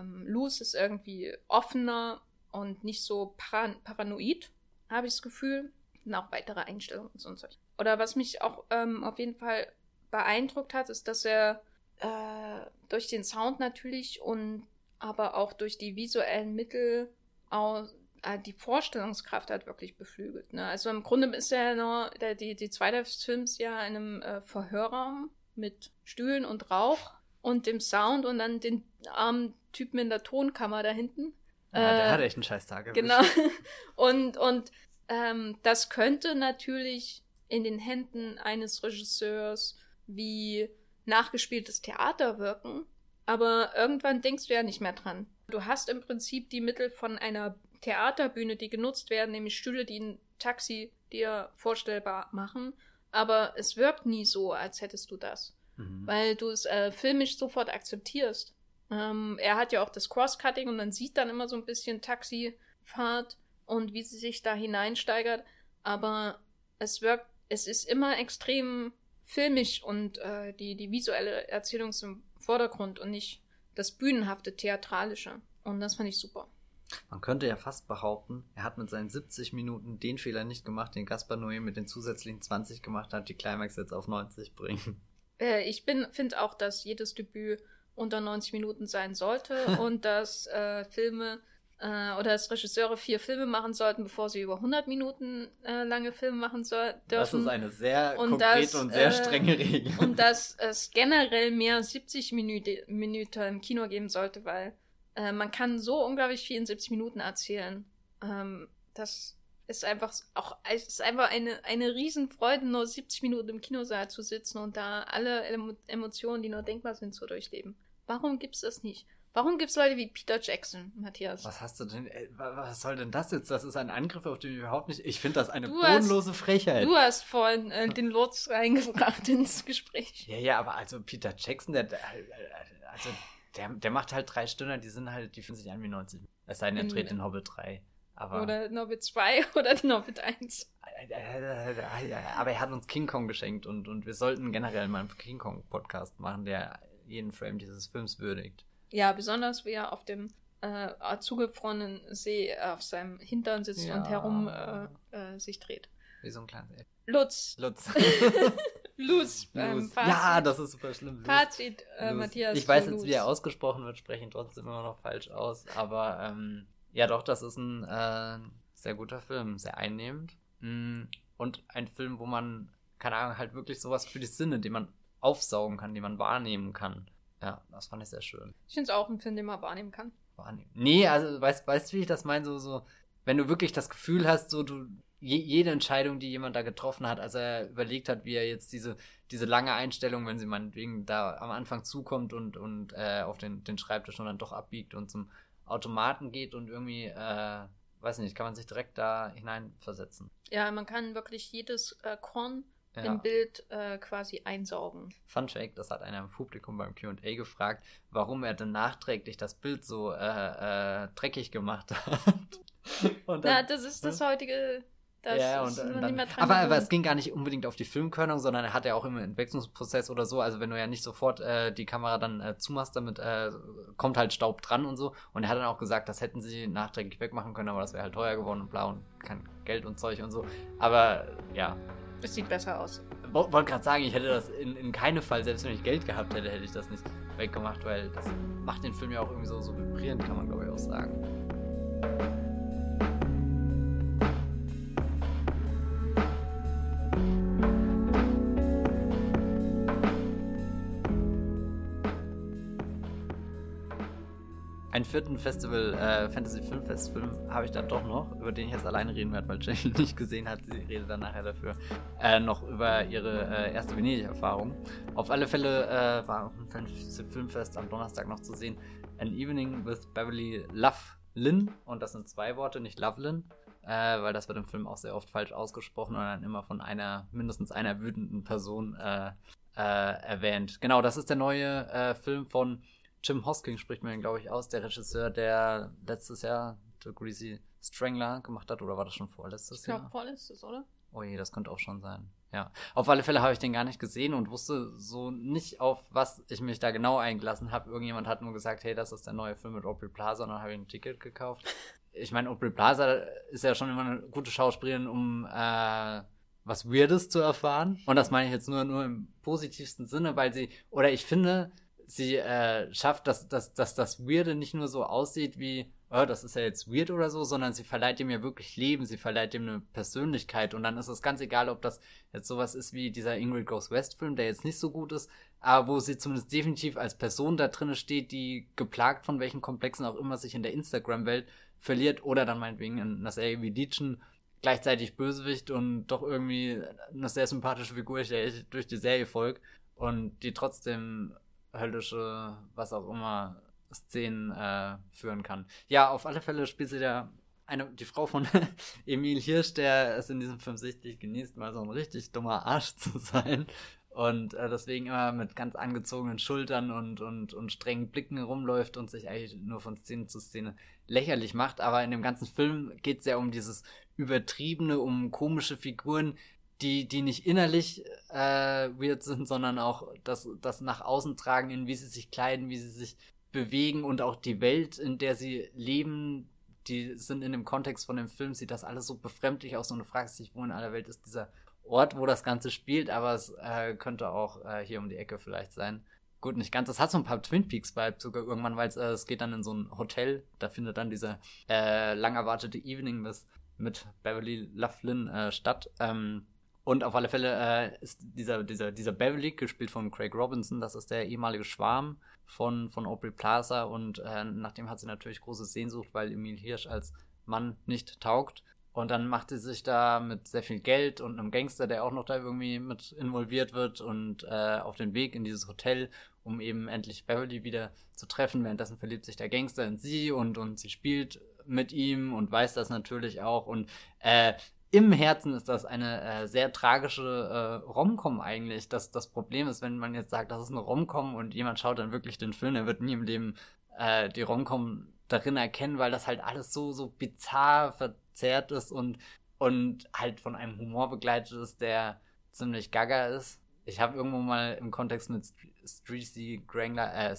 ähm, Luz ist irgendwie offener und nicht so paran paranoid, habe ich das Gefühl. Und auch weitere Einstellungen und so und so. Oder was mich auch ähm, auf jeden Fall beeindruckt hat, ist, dass er äh, durch den Sound natürlich und aber auch durch die visuellen Mittel auch, äh, die Vorstellungskraft hat wirklich beflügelt. Ne? Also im Grunde ist er nur, der, die, die zweite des Films ja in einem äh, Verhörraum mit Stühlen und Rauch und dem Sound und dann den armen Typen in der Tonkammer da hinten. Ja, der äh, hat echt einen scheiß Tag. Genau. Und, und ähm, das könnte natürlich in den Händen eines Regisseurs wie nachgespieltes Theater wirken, aber irgendwann denkst du ja nicht mehr dran. Du hast im Prinzip die Mittel von einer Theaterbühne, die genutzt werden, nämlich Stühle, die ein Taxi dir vorstellbar machen, aber es wirkt nie so, als hättest du das, mhm. weil du es äh, filmisch sofort akzeptierst. Ähm, er hat ja auch das Crosscutting und man sieht dann immer so ein bisschen Taxifahrt und wie sie sich da hineinsteigert, aber es wirkt es ist immer extrem filmisch und äh, die, die visuelle Erzählung ist im Vordergrund und nicht das bühnenhafte, theatralische. Und das fand ich super. Man könnte ja fast behaupten, er hat mit seinen 70 Minuten den Fehler nicht gemacht, den Gaspar Noé mit den zusätzlichen 20 gemacht hat, die Climax jetzt auf 90 bringen. Äh, ich finde auch, dass jedes Debüt unter 90 Minuten sein sollte und dass äh, Filme äh, oder dass Regisseure vier Filme machen sollten, bevor sie über 100 Minuten äh, lange Filme machen sollten. Das ist eine sehr und konkrete das, und sehr äh, strenge Regel. Und dass es generell mehr 70 Minuten, im Kino geben sollte, weil äh, man kann so unglaublich viel in 70 Minuten erzählen. Ähm, das ist einfach auch ist einfach eine, eine Riesenfreude, nur 70 Minuten im Kinosaal zu sitzen und da alle Emotionen, die nur denkbar sind, zu durchleben. Warum gibt es das nicht? Warum gibt es Leute wie Peter Jackson, Matthias? Was hast du denn? Ey, was soll denn das jetzt? Das ist ein Angriff, auf den ich überhaupt nicht. Ich finde das eine du bodenlose hast, Frechheit. Du hast vorhin äh, den Lords reingebracht ins Gespräch. Ja, ja, aber also Peter Jackson, der, also der, der macht halt drei Stunden, die sind halt, die fühlen sich an wie 90. Es sei denn, er dreht in Hobbit 3. Aber, oder Hobbit 2 oder Hobbit 1. Aber er hat uns King Kong geschenkt und, und wir sollten generell mal einen King Kong Podcast machen, der jeden Frame dieses Films würdigt. Ja, besonders wie er auf dem äh, zugefrorenen See auf seinem Hintern sitzt ja. und herum äh, äh, sich dreht. Wie so ein kleines Elf. Lutz. Lutz. Luz. Ähm, ja, das ist super schlimm. Luz. Fazit, äh, Matthias. Ich weiß jetzt, Luz. wie er ausgesprochen wird, spreche ihn trotzdem immer noch falsch aus. Aber ähm, ja, doch, das ist ein äh, sehr guter Film, sehr einnehmend. Mm, und ein Film, wo man, keine Ahnung, halt wirklich sowas für die Sinne, den man aufsaugen kann, den man wahrnehmen kann. Ja, das fand ich sehr schön. Ich finde es auch ein Film, den man wahrnehmen kann. Wahrnehmen. Nee, also weißt, weißt du, wie ich das meine? So, so, wenn du wirklich das Gefühl hast, so du, je, jede Entscheidung, die jemand da getroffen hat, als er überlegt hat, wie er jetzt diese, diese lange Einstellung, wenn sie meinetwegen da am Anfang zukommt und, und äh, auf den, den Schreibtisch und dann doch abbiegt und zum Automaten geht und irgendwie, äh, weiß nicht, kann man sich direkt da hineinversetzen. Ja, man kann wirklich jedes äh, Korn ja. im Bild äh, quasi einsaugen. Fun Fact, das hat einer im Publikum beim Q&A gefragt, warum er denn nachträglich das Bild so äh, äh, dreckig gemacht hat. und dann, ja, das ist das ne? heutige... Das ja, und, und dann, aber, aber, es ging gar nicht unbedingt auf die Filmkörnung, sondern er hat ja auch immer einen Entwicklungsprozess oder so. Also wenn du ja nicht sofort äh, die Kamera dann äh, zumachst, damit äh, kommt halt Staub dran und so. Und er hat dann auch gesagt, das hätten sie nachträglich wegmachen können, aber das wäre halt teuer geworden und blau und kein Geld und Zeug und so. Aber ja, es sieht besser aus. wollte gerade sagen, ich hätte das in, in keinem Fall, selbst wenn ich Geld gehabt hätte, hätte ich das nicht weggemacht, weil das macht den Film ja auch irgendwie so, so vibrierend, kann man glaube ich auch sagen. Einen vierten Festival, äh, Fantasy Film habe ich dann doch noch, über den ich jetzt alleine reden werde, weil Jenny nicht gesehen hat. Sie redet dann nachher dafür. Äh, noch über ihre äh, erste Venedig-Erfahrung. Auf alle Fälle äh, war auch ein Fantasy Filmfest am Donnerstag noch zu sehen. An Evening with Beverly Lovelyn. Und das sind zwei Worte, nicht Lovelyn. Äh, weil das wird im Film auch sehr oft falsch ausgesprochen und dann immer von einer, mindestens einer wütenden Person äh, erwähnt. Genau, das ist der neue Film von Jim Hosking spricht man, glaube ich, aus, der Regisseur, der letztes Jahr The Greasy Strangler gemacht hat, oder war das schon vorletztes ich glaub, Jahr? Ich glaube, vorletztes, oder? Oh je, das könnte auch schon sein. Ja. Auf alle Fälle habe ich den gar nicht gesehen und wusste so nicht, auf was ich mich da genau eingelassen habe. Irgendjemand hat nur gesagt, hey, das ist der neue Film mit Aubrey Plaza und dann habe ich ein Ticket gekauft. Ich meine, Aubrey Plaza ist ja schon immer eine gute Schauspielerin, um äh, was Weirdes zu erfahren. Und das meine ich jetzt nur, nur im positivsten Sinne, weil sie, oder ich finde, sie äh, schafft, dass, dass, dass das Weirde nicht nur so aussieht wie, oh, das ist ja jetzt weird oder so, sondern sie verleiht ihm ja wirklich Leben, sie verleiht ihm eine Persönlichkeit. Und dann ist es ganz egal, ob das jetzt sowas ist wie dieser Ingrid Goes West Film, der jetzt nicht so gut ist, aber wo sie zumindest definitiv als Person da drinne steht, die geplagt von welchen Komplexen auch immer sich in der Instagram-Welt verliert oder dann meinetwegen in einer Serie wie Legion gleichzeitig Bösewicht und doch irgendwie eine sehr sympathische Figur, der durch die Serie folge und die trotzdem höllische, was auch immer, Szenen äh, führen kann. Ja, auf alle Fälle spielt sie da eine, die Frau von Emil Hirsch, der es in diesem Film sichtlich genießt, mal so ein richtig dummer Arsch zu sein. Und äh, deswegen immer mit ganz angezogenen Schultern und, und, und strengen Blicken rumläuft und sich eigentlich nur von Szene zu Szene lächerlich macht. Aber in dem ganzen Film geht es ja um dieses Übertriebene, um komische Figuren, die, die nicht innerlich äh, weird sind, sondern auch das, das nach außen tragen, in wie sie sich kleiden, wie sie sich bewegen und auch die Welt, in der sie leben, die sind in dem Kontext von dem Film, sieht das alles so befremdlich aus und du fragst dich, wo in aller Welt ist dieser Ort, wo das Ganze spielt, aber es äh, könnte auch äh, hier um die Ecke vielleicht sein. Gut, nicht ganz. Das hat so ein paar Twin Peaks-Vibes sogar irgendwann, weil äh, es geht dann in so ein Hotel, da findet dann dieser äh, lang erwartete Evening mit, mit Beverly Loughlin äh, statt. Ähm, und auf alle Fälle äh, ist dieser, dieser, dieser Beverly, gespielt von Craig Robinson, das ist der ehemalige Schwarm von, von Aubrey Plaza. Und äh, nachdem hat sie natürlich große Sehnsucht, weil Emil Hirsch als Mann nicht taugt. Und dann macht sie sich da mit sehr viel Geld und einem Gangster, der auch noch da irgendwie mit involviert wird und äh, auf den Weg in dieses Hotel, um eben endlich Beverly wieder zu treffen. Währenddessen verliebt sich der Gangster in sie und, und sie spielt mit ihm und weiß das natürlich auch. Und äh, im Herzen ist das eine äh, sehr tragische äh, Romcom eigentlich. Das, das Problem ist, wenn man jetzt sagt, das ist eine Romcom und jemand schaut dann wirklich den Film, er wird nie im Leben äh, die Romcom darin erkennen, weil das halt alles so, so bizarr verzerrt ist und, und halt von einem Humor begleitet ist, der ziemlich gaga ist ich habe irgendwo mal im Kontext mit Streezy Strangler, äh,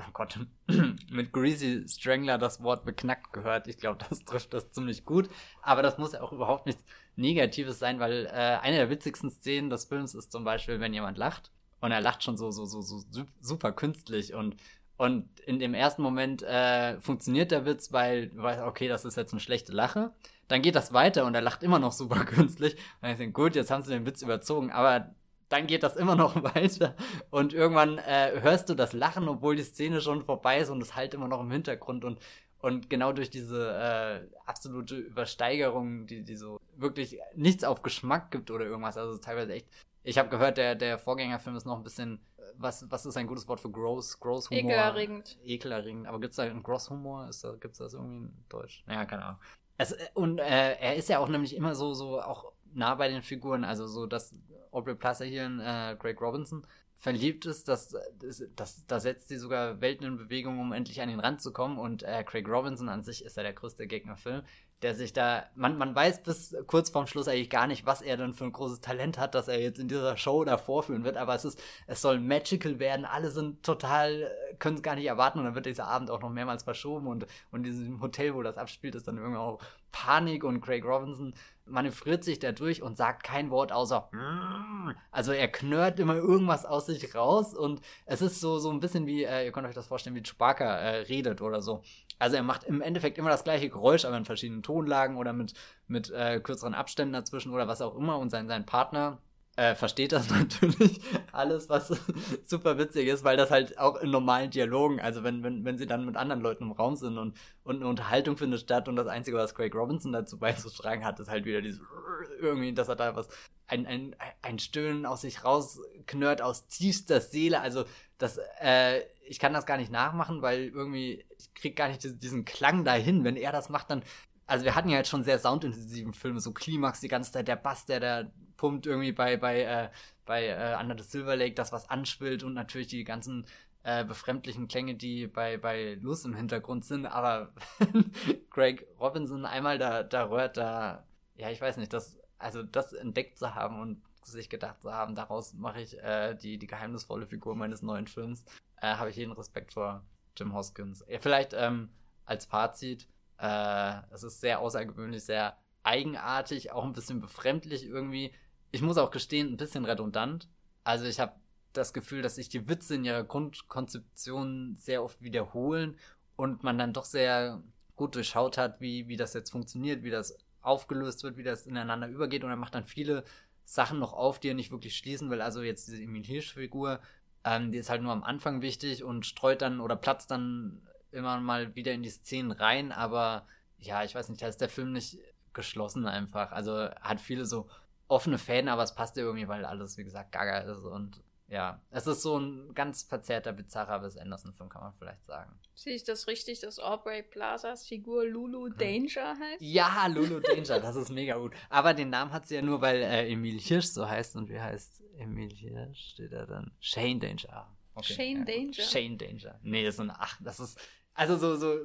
oh Gott, mit Greasy Strangler das Wort beknackt gehört. Ich glaube, das trifft das ziemlich gut. Aber das muss ja auch überhaupt nichts Negatives sein, weil äh, eine der witzigsten Szenen des Films ist zum Beispiel, wenn jemand lacht. Und er lacht schon so, so, so, so super künstlich und und in dem ersten Moment äh, funktioniert der Witz, weil du weißt, okay, das ist jetzt eine schlechte Lache. Dann geht das weiter und er lacht immer noch super künstlich. Und ich denke, gut, jetzt haben sie den Witz überzogen, aber dann geht das immer noch weiter. Und irgendwann äh, hörst du das Lachen, obwohl die Szene schon vorbei ist und es halt immer noch im Hintergrund. Und, und genau durch diese äh, absolute Übersteigerung, die, die so wirklich nichts auf Geschmack gibt oder irgendwas. Also teilweise echt. Ich habe gehört, der, der Vorgängerfilm ist noch ein bisschen. Was, was ist ein gutes Wort für gross? Gross Humor? Ekelerregend. Ekelerregend. Aber gibt es da einen Gross Humor? Gibt es das irgendwie in Deutsch? Naja, keine Ahnung. Es, und äh, er ist ja auch nämlich immer so, so auch nah bei den Figuren. Also so, dass Aubrey Plaza hier in äh, Greg Robinson verliebt ist, das, das, da setzt sie sogar Welten in Bewegung, um endlich an den Rand zu kommen. Und äh, Craig Robinson an sich ist ja der größte Gegnerfilm. der sich da, man, man weiß bis kurz vorm Schluss eigentlich gar nicht, was er denn für ein großes Talent hat, dass er jetzt in dieser Show da vorführen wird, aber es ist, es soll magical werden, alle sind total, können es gar nicht erwarten und dann wird dieser Abend auch noch mehrmals verschoben und, und in diesem Hotel, wo das abspielt, ist dann irgendwie auch Panik und Craig Robinson manövriert sich da durch und sagt kein Wort außer also er knurrt immer irgendwas aus sich raus und es ist so so ein bisschen wie äh, ihr könnt euch das vorstellen wie Chewbacca äh, redet oder so. Also er macht im Endeffekt immer das gleiche Geräusch aber in verschiedenen Tonlagen oder mit mit äh, kürzeren Abständen dazwischen oder was auch immer und sein sein Partner äh, versteht das natürlich alles, was super witzig ist, weil das halt auch in normalen Dialogen, also wenn, wenn, wenn sie dann mit anderen Leuten im Raum sind und, und eine Unterhaltung findet statt und das Einzige, was Craig Robinson dazu beizutragen hat, ist halt wieder dieses irgendwie, dass er da was, ein, ein, ein Stöhnen aus sich rausknurrt aus tiefster Seele, also das, äh, ich kann das gar nicht nachmachen, weil irgendwie, ich krieg gar nicht diesen Klang dahin. Wenn er das macht, dann also wir hatten ja jetzt schon sehr soundintensiven Filme, so Klimax die ganze Zeit, der Bass, der da pumpt irgendwie bei, bei, äh, bei äh, Under the Silver Lake, das was anschwillt und natürlich die ganzen äh, befremdlichen Klänge, die bei, bei Luz im Hintergrund sind, aber Craig Robinson einmal da, da rührt, da, ja, ich weiß nicht, das, also das entdeckt zu haben und sich gedacht zu haben, daraus mache ich äh, die, die geheimnisvolle Figur meines neuen Films, äh, habe ich jeden Respekt vor Jim Hoskins. Ja, vielleicht ähm, als Fazit, äh, es ist sehr außergewöhnlich, sehr eigenartig, auch ein bisschen befremdlich irgendwie. Ich muss auch gestehen, ein bisschen redundant. Also ich habe das Gefühl, dass sich die Witze in ihrer Grundkonzeption sehr oft wiederholen und man dann doch sehr gut durchschaut hat, wie, wie das jetzt funktioniert, wie das aufgelöst wird, wie das ineinander übergeht und er macht dann viele Sachen noch auf, die er nicht wirklich schließen will. Also jetzt diese Emil Hirsch-Figur, ähm, die ist halt nur am Anfang wichtig und streut dann oder platzt dann immer mal wieder in die Szenen rein, aber ja, ich weiß nicht, da ist der Film nicht geschlossen einfach. Also hat viele so offene Fäden, aber es passt irgendwie, weil alles, wie gesagt, gaga ist und ja, es ist so ein ganz verzerrter, bizarrer Wes Anderson-Film, kann man vielleicht sagen. Sehe ich das richtig, dass Aubrey Plazas Figur Lulu hm. Danger heißt? Ja, Lulu Danger, das ist mega gut. Aber den Namen hat sie ja nur, weil äh, Emil Hirsch so heißt. Und wie heißt Emil Hirsch? Steht da dann? Shane Danger. Okay, Shane ja, Danger? Shane Danger. Nee, das ist ein, ach, das ist, also so, so,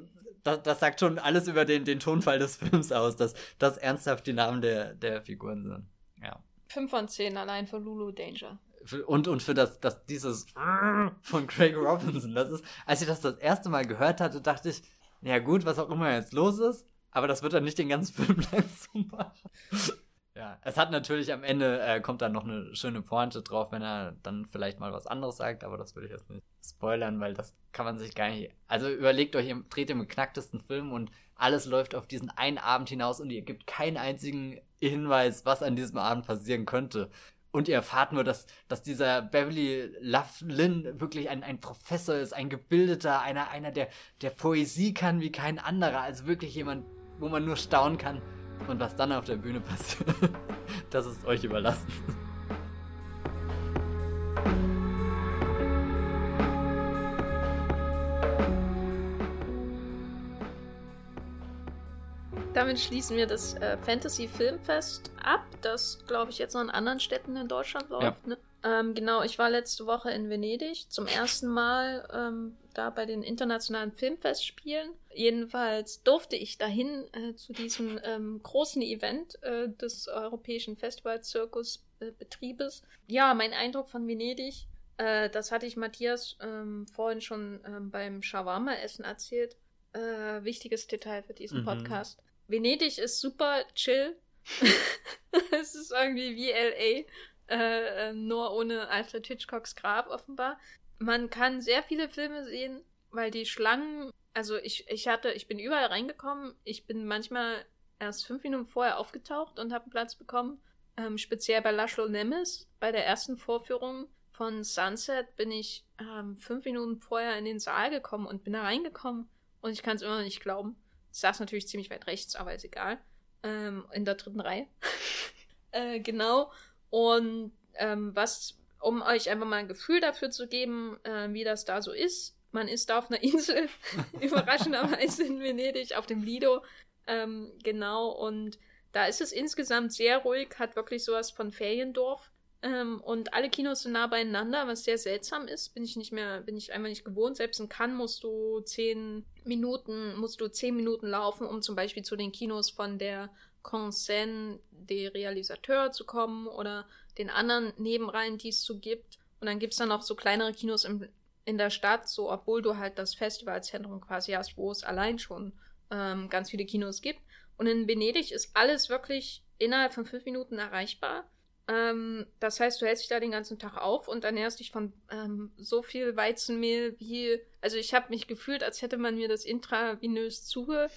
das, das, sagt schon alles über den, den Tonfall des Films aus, dass das ernsthaft die Namen der, der Figuren sind. Ja. Fünf von zehn allein für Lulu Danger. Und, und für das, das, dieses von Craig Robinson, das ist, als ich das das erste Mal gehört hatte, dachte ich, ja gut, was auch immer jetzt los ist, aber das wird dann nicht den ganzen Film lang so machen. Ja, es hat natürlich am Ende, äh, kommt dann noch eine schöne Pointe drauf, wenn er dann vielleicht mal was anderes sagt, aber das würde ich jetzt nicht spoilern, weil das kann man sich gar nicht. Also überlegt euch, ihr dreht im knacktesten Film und alles läuft auf diesen einen Abend hinaus und ihr gebt keinen einzigen Hinweis, was an diesem Abend passieren könnte. Und ihr erfahrt nur, dass, dass dieser Beverly Loughlin wirklich ein, ein Professor ist, ein Gebildeter, einer, einer, der, der Poesie kann wie kein anderer. Also wirklich jemand, wo man nur staunen kann. Und was dann auf der Bühne passiert, das ist euch überlassen. Damit schließen wir das äh, Fantasy Filmfest ab, das glaube ich jetzt noch in anderen Städten in Deutschland läuft. Ja. Ne? Ähm, genau, ich war letzte Woche in Venedig zum ersten Mal ähm, da bei den internationalen Filmfestspielen. Jedenfalls durfte ich dahin äh, zu diesem ähm, großen Event äh, des Europäischen Festivalzirkusbetriebes. Äh, ja, mein Eindruck von Venedig, äh, das hatte ich Matthias ähm, vorhin schon ähm, beim Shawarma-Essen erzählt. Äh, wichtiges Detail für diesen mhm. Podcast. Venedig ist super chill. es ist irgendwie wie LA. Äh, äh, nur ohne Alfred Hitchcocks Grab offenbar. Man kann sehr viele Filme sehen, weil die Schlangen, also ich, ich hatte, ich bin überall reingekommen. Ich bin manchmal erst fünf Minuten vorher aufgetaucht und habe einen Platz bekommen. Ähm, speziell bei Laszlo Nemes, bei der ersten Vorführung von Sunset, bin ich ähm, fünf Minuten vorher in den Saal gekommen und bin da reingekommen. Und ich kann es immer noch nicht glauben. Ich saß natürlich ziemlich weit rechts, aber ist egal. Ähm, in der dritten Reihe. äh, genau. Und ähm, was, um euch einfach mal ein Gefühl dafür zu geben, äh, wie das da so ist. Man ist da auf einer Insel, überraschenderweise in Venedig, auf dem Lido. Ähm, genau, und da ist es insgesamt sehr ruhig, hat wirklich sowas von Feriendorf. Ähm, und alle Kinos sind nah beieinander, was sehr seltsam ist. Bin ich nicht mehr, bin ich einfach nicht gewohnt. Selbst in Cannes musst du zehn Minuten, musst du zehn Minuten laufen, um zum Beispiel zu den Kinos von der Conseil des Realisateurs zu kommen oder den anderen Nebenreihen, die es so gibt. Und dann gibt es dann auch so kleinere Kinos im, in der Stadt, so obwohl du halt das Festivalzentrum quasi hast, wo es allein schon ähm, ganz viele Kinos gibt. Und in Venedig ist alles wirklich innerhalb von fünf Minuten erreichbar. Ähm, das heißt, du hältst dich da den ganzen Tag auf und ernährst dich von ähm, so viel Weizenmehl wie. Also ich habe mich gefühlt, als hätte man mir das intravenös zugeführt,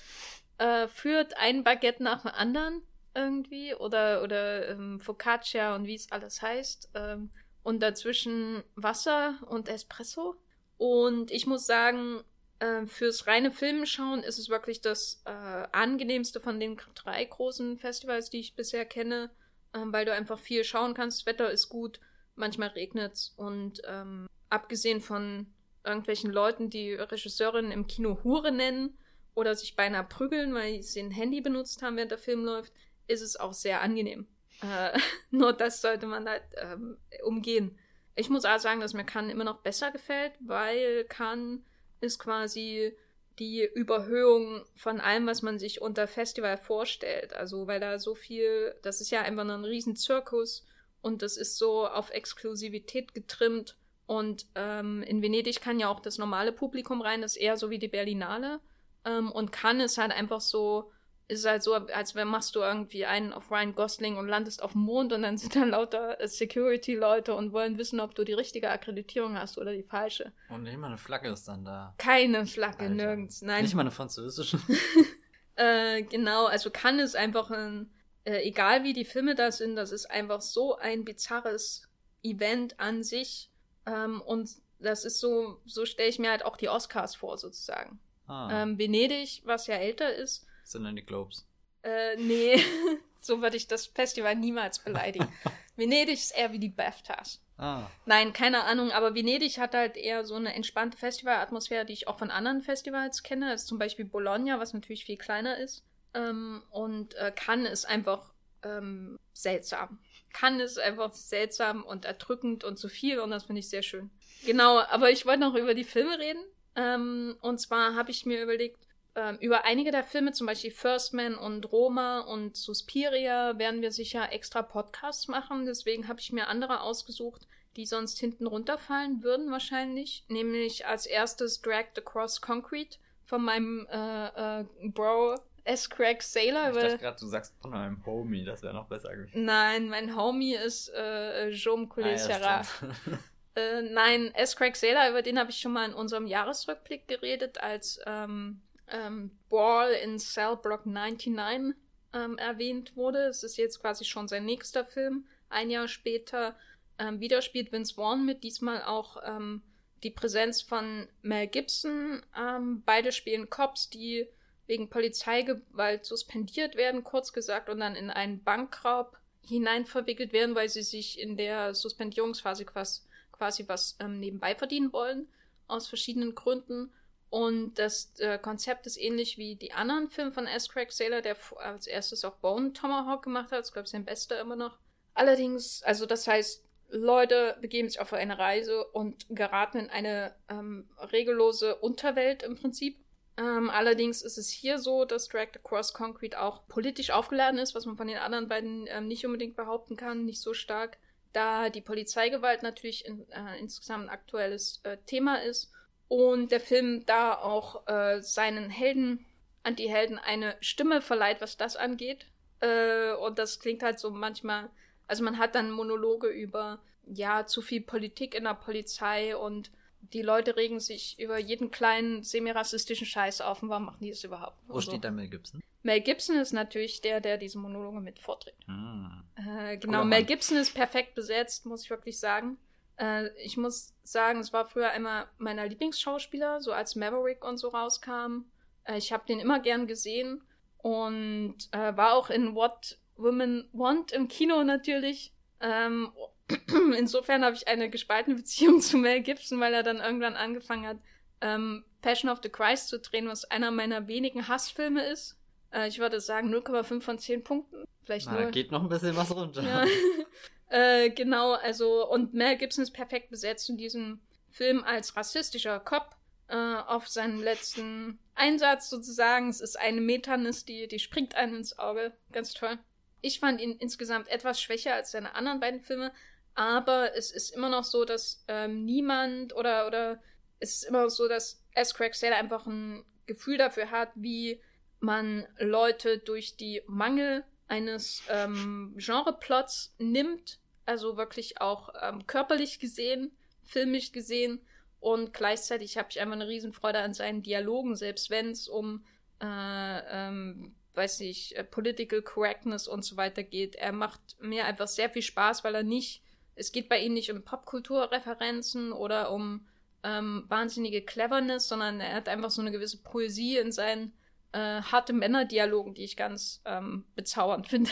äh, ein Baguette nach dem anderen irgendwie oder oder ähm, Focaccia und wie es alles heißt ähm, und dazwischen Wasser und Espresso und ich muss sagen äh, fürs reine Filmschauen ist es wirklich das äh, angenehmste von den drei großen Festivals, die ich bisher kenne weil du einfach viel schauen kannst. Wetter ist gut, manchmal regnet es und ähm, abgesehen von irgendwelchen Leuten, die Regisseurinnen im Kino Hure nennen oder sich beinahe prügeln, weil sie ein Handy benutzt haben, während der Film läuft, ist es auch sehr angenehm. Äh, nur das sollte man halt ähm, umgehen. Ich muss auch sagen, dass mir Cannes immer noch besser gefällt, weil Cannes ist quasi die Überhöhung von allem, was man sich unter Festival vorstellt. Also, weil da so viel, das ist ja einfach nur ein Riesenzirkus und das ist so auf Exklusivität getrimmt. Und ähm, in Venedig kann ja auch das normale Publikum rein, das ist eher so wie die Berlinale. Ähm, und Cannes ist halt einfach so, ist halt so, als wenn machst du irgendwie einen auf Ryan Gosling und landest auf dem Mond und dann sind da lauter Security-Leute und wollen wissen, ob du die richtige Akkreditierung hast oder die falsche. Und nicht mal eine Flagge ist dann da. Keine Flagge, Alter. nirgends. Nein. Nicht mal eine französische. äh, genau, also kann es einfach ein, äh, egal wie die Filme da sind, das ist einfach so ein bizarres Event an sich. Ähm, und das ist so, so stelle ich mir halt auch die Oscars vor, sozusagen. Ah. Ähm, Venedig, was ja älter ist, sind dann die Globes? Äh, nee, so würde ich das Festival niemals beleidigen. Venedig ist eher wie die BAFTAs. Ah. Nein, keine Ahnung, aber Venedig hat halt eher so eine entspannte Festivalatmosphäre, die ich auch von anderen Festivals kenne. Das ist zum Beispiel Bologna, was natürlich viel kleiner ist. Ähm, und äh, Cannes ist einfach ähm, seltsam. Cannes ist einfach seltsam und erdrückend und zu viel und das finde ich sehr schön. Genau, aber ich wollte noch über die Filme reden. Ähm, und zwar habe ich mir überlegt, ähm, über einige der Filme, zum Beispiel First Man und Roma und Suspiria, werden wir sicher extra Podcasts machen. Deswegen habe ich mir andere ausgesucht, die sonst hinten runterfallen würden wahrscheinlich. Nämlich als erstes Dragged Across Concrete von meinem äh, äh, Bro S. Craig Sailor. Ich dachte gerade, du sagst von meinem Homie, das wäre noch besser gewesen. Nein, mein Homie ist äh, Collet-Serra. Ah, ja, äh, nein, S. Craig Sailor, über den habe ich schon mal in unserem Jahresrückblick geredet, als ähm, ähm, Ball in Cell Block 99 ähm, erwähnt wurde. Es ist jetzt quasi schon sein nächster Film. Ein Jahr später ähm, wieder spielt Vince Vaughn mit, diesmal auch ähm, die Präsenz von Mel Gibson. Ähm, beide spielen Cops, die wegen Polizeigewalt suspendiert werden, kurz gesagt, und dann in einen Bankraub hinein verwickelt werden, weil sie sich in der Suspendierungsphase quasi, quasi was ähm, nebenbei verdienen wollen, aus verschiedenen Gründen. Und das äh, Konzept ist ähnlich wie die anderen Filme von S. Craig Sailor, der als erstes auch Bone Tomahawk gemacht hat. Das glaube ich, sein bester immer noch. Allerdings, also das heißt, Leute begeben sich auf eine Reise und geraten in eine ähm, regellose Unterwelt im Prinzip. Ähm, allerdings ist es hier so, dass Dragged Across Concrete auch politisch aufgeladen ist, was man von den anderen beiden ähm, nicht unbedingt behaupten kann, nicht so stark, da die Polizeigewalt natürlich in, äh, insgesamt ein aktuelles äh, Thema ist und der Film da auch äh, seinen Helden, Anti-Helden, eine Stimme verleiht, was das angeht. Äh, und das klingt halt so manchmal, also man hat dann Monologe über, ja, zu viel Politik in der Polizei und die Leute regen sich über jeden kleinen semi-rassistischen Scheiß auf und warum machen die das überhaupt? Wo also, steht da Mel Gibson? Mel Gibson ist natürlich der, der diese Monologe mit vorträgt. Hm. Äh, genau, Mel Gibson ist perfekt besetzt, muss ich wirklich sagen. Äh, ich muss sagen, es war früher immer meiner Lieblingsschauspieler, so als Maverick und so rauskam. Äh, ich habe den immer gern gesehen und äh, war auch in What Women Want im Kino natürlich. Ähm, insofern habe ich eine gespaltene Beziehung zu Mel Gibson, weil er dann irgendwann angefangen hat, ähm, Passion of the Christ zu drehen, was einer meiner wenigen Hassfilme ist. Äh, ich würde sagen 0,5 von 10 Punkten. Vielleicht Na, nur. geht noch ein bisschen was runter. Ja. Äh, genau, also, und Mel Gibson ist perfekt besetzt in diesem Film als rassistischer Cop äh, auf seinen letzten Einsatz sozusagen. Es ist eine Metanis, die, die springt einem ins Auge. Ganz toll. Ich fand ihn insgesamt etwas schwächer als seine anderen beiden Filme, aber es ist immer noch so, dass ähm, niemand oder, oder es ist immer noch so, dass S. Craig Sailor einfach ein Gefühl dafür hat, wie man Leute durch die Mangel eines ähm, Genreplots nimmt, also wirklich auch ähm, körperlich gesehen, filmisch gesehen und gleichzeitig habe ich einfach eine Riesenfreude an seinen Dialogen, selbst wenn es um, äh, ähm, weiß nicht, äh, Political Correctness und so weiter geht. Er macht mir einfach sehr viel Spaß, weil er nicht, es geht bei ihm nicht um Popkulturreferenzen oder um ähm, wahnsinnige Cleverness, sondern er hat einfach so eine gewisse Poesie in seinen äh, harte Männer-Dialogen, die ich ganz ähm, bezaubernd finde,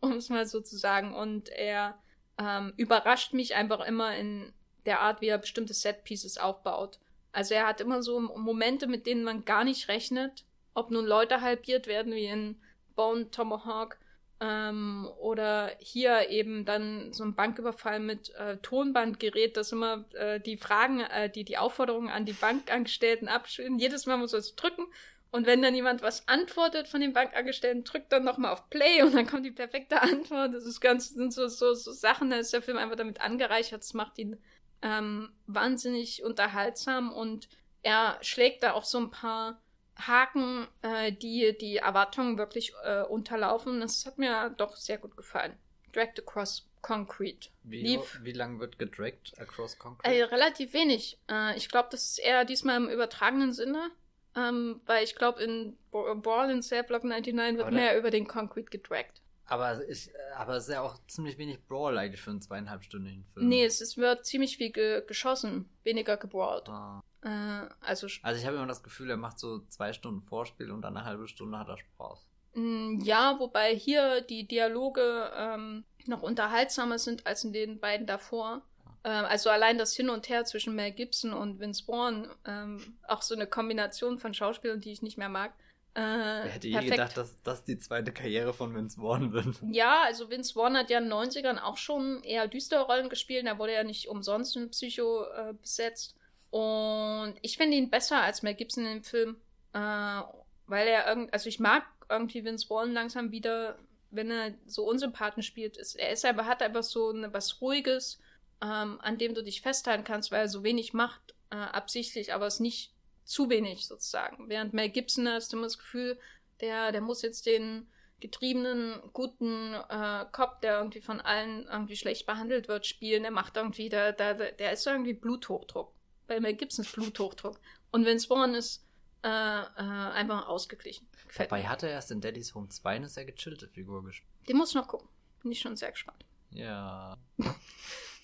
um es mal so zu sagen. Und er ähm, überrascht mich einfach immer in der Art, wie er bestimmte Set-Pieces aufbaut. Also er hat immer so Momente, mit denen man gar nicht rechnet, ob nun Leute halbiert werden, wie in Bone Tomahawk, ähm, oder hier eben dann so ein Banküberfall mit äh, Tonbandgerät, das immer äh, die Fragen, äh, die die Aufforderungen an die Bankangestellten abspielen. Jedes Mal muss er es drücken und wenn dann jemand was antwortet von den Bankangestellten, drückt dann nochmal auf Play und dann kommt die perfekte Antwort. Das ist ganz, sind so, so, so Sachen, da ist der Film einfach damit angereichert. Das macht ihn ähm, wahnsinnig unterhaltsam und er schlägt da auch so ein paar Haken, äh, die die Erwartungen wirklich äh, unterlaufen. Das hat mir doch sehr gut gefallen. Dragged Across Concrete. Wie, Lief, wie lang wird gedragged Across Concrete? Äh, relativ wenig. Äh, ich glaube, das ist eher diesmal im übertragenen Sinne. Ähm, weil ich glaube, in Brawl in Cell Block 99 wird mehr über den Concrete gedragt. Aber es, aber es ist ja auch ziemlich wenig Brawl eigentlich für einen zweieinhalbstündigen Film. Nee, es, es wird ziemlich viel ge geschossen, weniger gebrawlt. Ah. Äh, also, also ich habe immer das Gefühl, er macht so zwei Stunden Vorspiel und dann eine halbe Stunde hat er Spaß. Mm, ja, wobei hier die Dialoge ähm, noch unterhaltsamer sind als in den beiden davor. Ähm, also allein das Hin und Her zwischen Mel Gibson und Vince Vaughn, ähm, auch so eine Kombination von Schauspielern, die ich nicht mehr mag. Äh, Wer hätte je gedacht, dass das die zweite Karriere von Vince Vaughn wird? Ja, also Vince Vaughn hat ja in den 90ern auch schon eher düstere Rollen gespielt. Er wurde ja nicht umsonst in Psycho äh, besetzt. Und ich finde ihn besser als Mel Gibson in dem Film. Äh, weil er irgendwie, also ich mag irgendwie Vince Vaughn langsam wieder, wenn er so Unsympathen spielt. Ist, er ist aber, hat einfach so eine, was Ruhiges, ähm, an dem du dich festhalten kannst, weil er so wenig macht, äh, absichtlich, aber es nicht zu wenig sozusagen. Während Mel Gibson hast du immer das Gefühl, der, der muss jetzt den getriebenen, guten äh, Cop, der irgendwie von allen irgendwie schlecht behandelt wird, spielen. Der macht irgendwie, der, der, der ist irgendwie Bluthochdruck. Bei Mel Gibson ist Bluthochdruck. Und Vince Vaughn ist äh, äh, einfach ausgeglichen. Gefällt Dabei mir. hat er erst in Daddy's Home 2 eine sehr gechillte Figur gespielt. Den muss ich noch gucken. Bin ich schon sehr gespannt. Ja.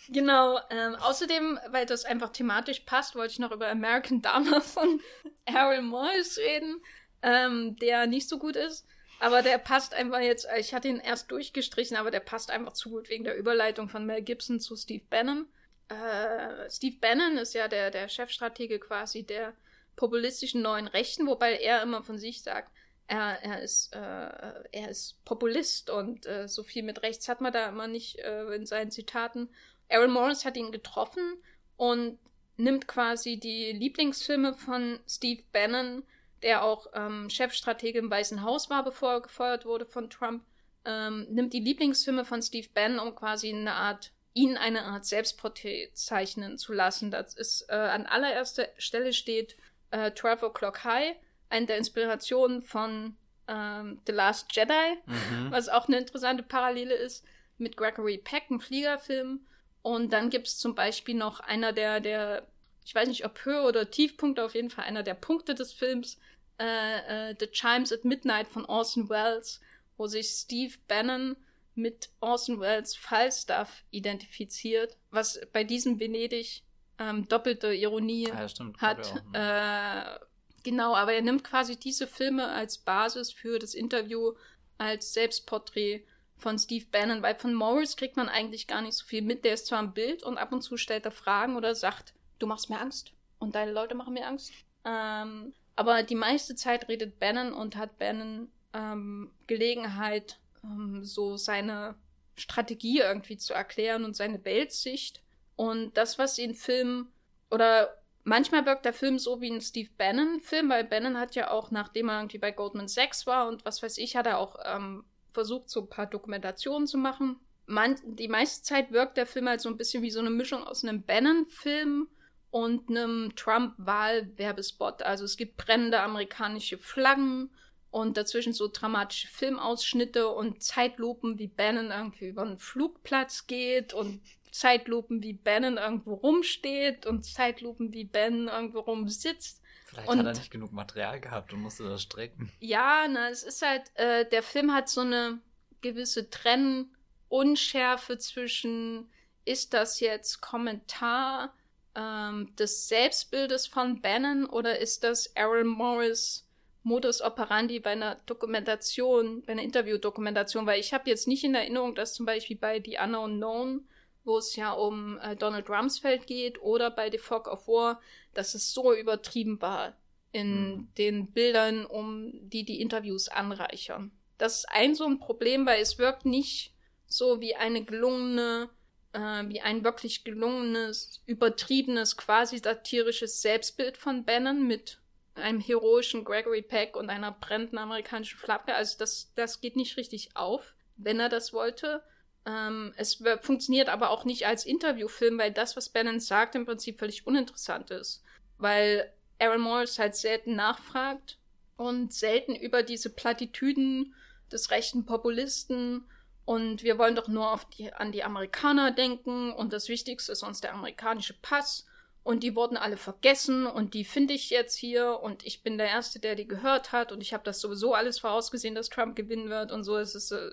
Genau, ähm, außerdem, weil das einfach thematisch passt, wollte ich noch über American Dharma von Errol Morris reden, ähm, der nicht so gut ist. Aber der passt einfach jetzt, ich hatte ihn erst durchgestrichen, aber der passt einfach zu gut wegen der Überleitung von Mel Gibson zu Steve Bannon. Äh, Steve Bannon ist ja der, der Chefstratege quasi der populistischen neuen Rechten, wobei er immer von sich sagt, er, er, ist, äh, er ist Populist und äh, so viel mit rechts hat man da immer nicht äh, in seinen Zitaten. Aaron Morris hat ihn getroffen und nimmt quasi die Lieblingsfilme von Steve Bannon, der auch ähm, Chefstratege im Weißen Haus war, bevor er gefeuert wurde von Trump, ähm, nimmt die Lieblingsfilme von Steve Bannon, um quasi eine Art, ihn eine Art Selbstporträt zeichnen zu lassen. Das ist, äh, an allererster Stelle steht äh, 12 O'Clock High, eine der Inspirationen von ähm, The Last Jedi, mhm. was auch eine interessante Parallele ist, mit Gregory Peck, einem Fliegerfilm. Und dann gibt es zum Beispiel noch einer der, der, ich weiß nicht, ob Höhe- oder Tiefpunkte, auf jeden Fall einer der Punkte des Films, äh, äh, The Chimes at Midnight von Orson Welles, wo sich Steve Bannon mit Orson Welles Falstaff identifiziert, was bei diesem Venedig ähm, doppelte Ironie ah, ja, stimmt, hat. Äh, genau, aber er nimmt quasi diese Filme als Basis für das Interview als Selbstporträt von Steve Bannon, weil von Morris kriegt man eigentlich gar nicht so viel mit. Der ist zwar im Bild und ab und zu stellt er Fragen oder sagt, du machst mir Angst und deine Leute machen mir Angst. Ähm, aber die meiste Zeit redet Bannon und hat Bannon ähm, Gelegenheit, ähm, so seine Strategie irgendwie zu erklären und seine Weltsicht. Und das, was ihn Film oder manchmal wirkt der Film so wie ein Steve Bannon-Film, weil Bannon hat ja auch, nachdem er irgendwie bei Goldman Sachs war und was weiß ich, hat er auch ähm, versucht, so ein paar Dokumentationen zu machen. Man, die meiste Zeit wirkt der Film halt so ein bisschen wie so eine Mischung aus einem Bannon-Film und einem Trump-Wahl-Werbespot. Also es gibt brennende amerikanische Flaggen und dazwischen so dramatische Filmausschnitte und Zeitlupen, wie Bannon irgendwie über einen Flugplatz geht und Zeitlupen, wie Bannon irgendwo rumsteht und Zeitlupen, wie Ben irgendwo rumsitzt. Vielleicht und, hat er nicht genug Material gehabt und musste das strecken. Ja, na, es ist halt, äh, der Film hat so eine gewisse Trennunschärfe zwischen, ist das jetzt Kommentar ähm, des Selbstbildes von Bannon oder ist das Errol Morris Modus operandi bei einer Dokumentation, bei einer Interviewdokumentation? Weil ich habe jetzt nicht in Erinnerung, dass zum Beispiel bei The Unknown Known wo es ja um äh, Donald Rumsfeld geht, oder bei The Fog of War, dass es so übertrieben war in mhm. den Bildern, um die die Interviews anreichern. Das ist ein so ein Problem, weil es wirkt nicht so wie eine gelungene, äh, wie ein wirklich gelungenes, übertriebenes, quasi satirisches Selbstbild von Bannon mit einem heroischen Gregory Peck und einer brennenden amerikanischen Flagge. Also das, das geht nicht richtig auf, wenn er das wollte. Ähm, es funktioniert aber auch nicht als Interviewfilm, weil das, was Bannon sagt, im Prinzip völlig uninteressant ist. Weil Aaron Morris halt selten nachfragt und selten über diese Plattitüden des rechten Populisten und wir wollen doch nur die, an die Amerikaner denken und das Wichtigste ist uns der amerikanische Pass und die wurden alle vergessen und die finde ich jetzt hier und ich bin der Erste, der die gehört hat und ich habe das sowieso alles vorausgesehen, dass Trump gewinnen wird und so ist es äh,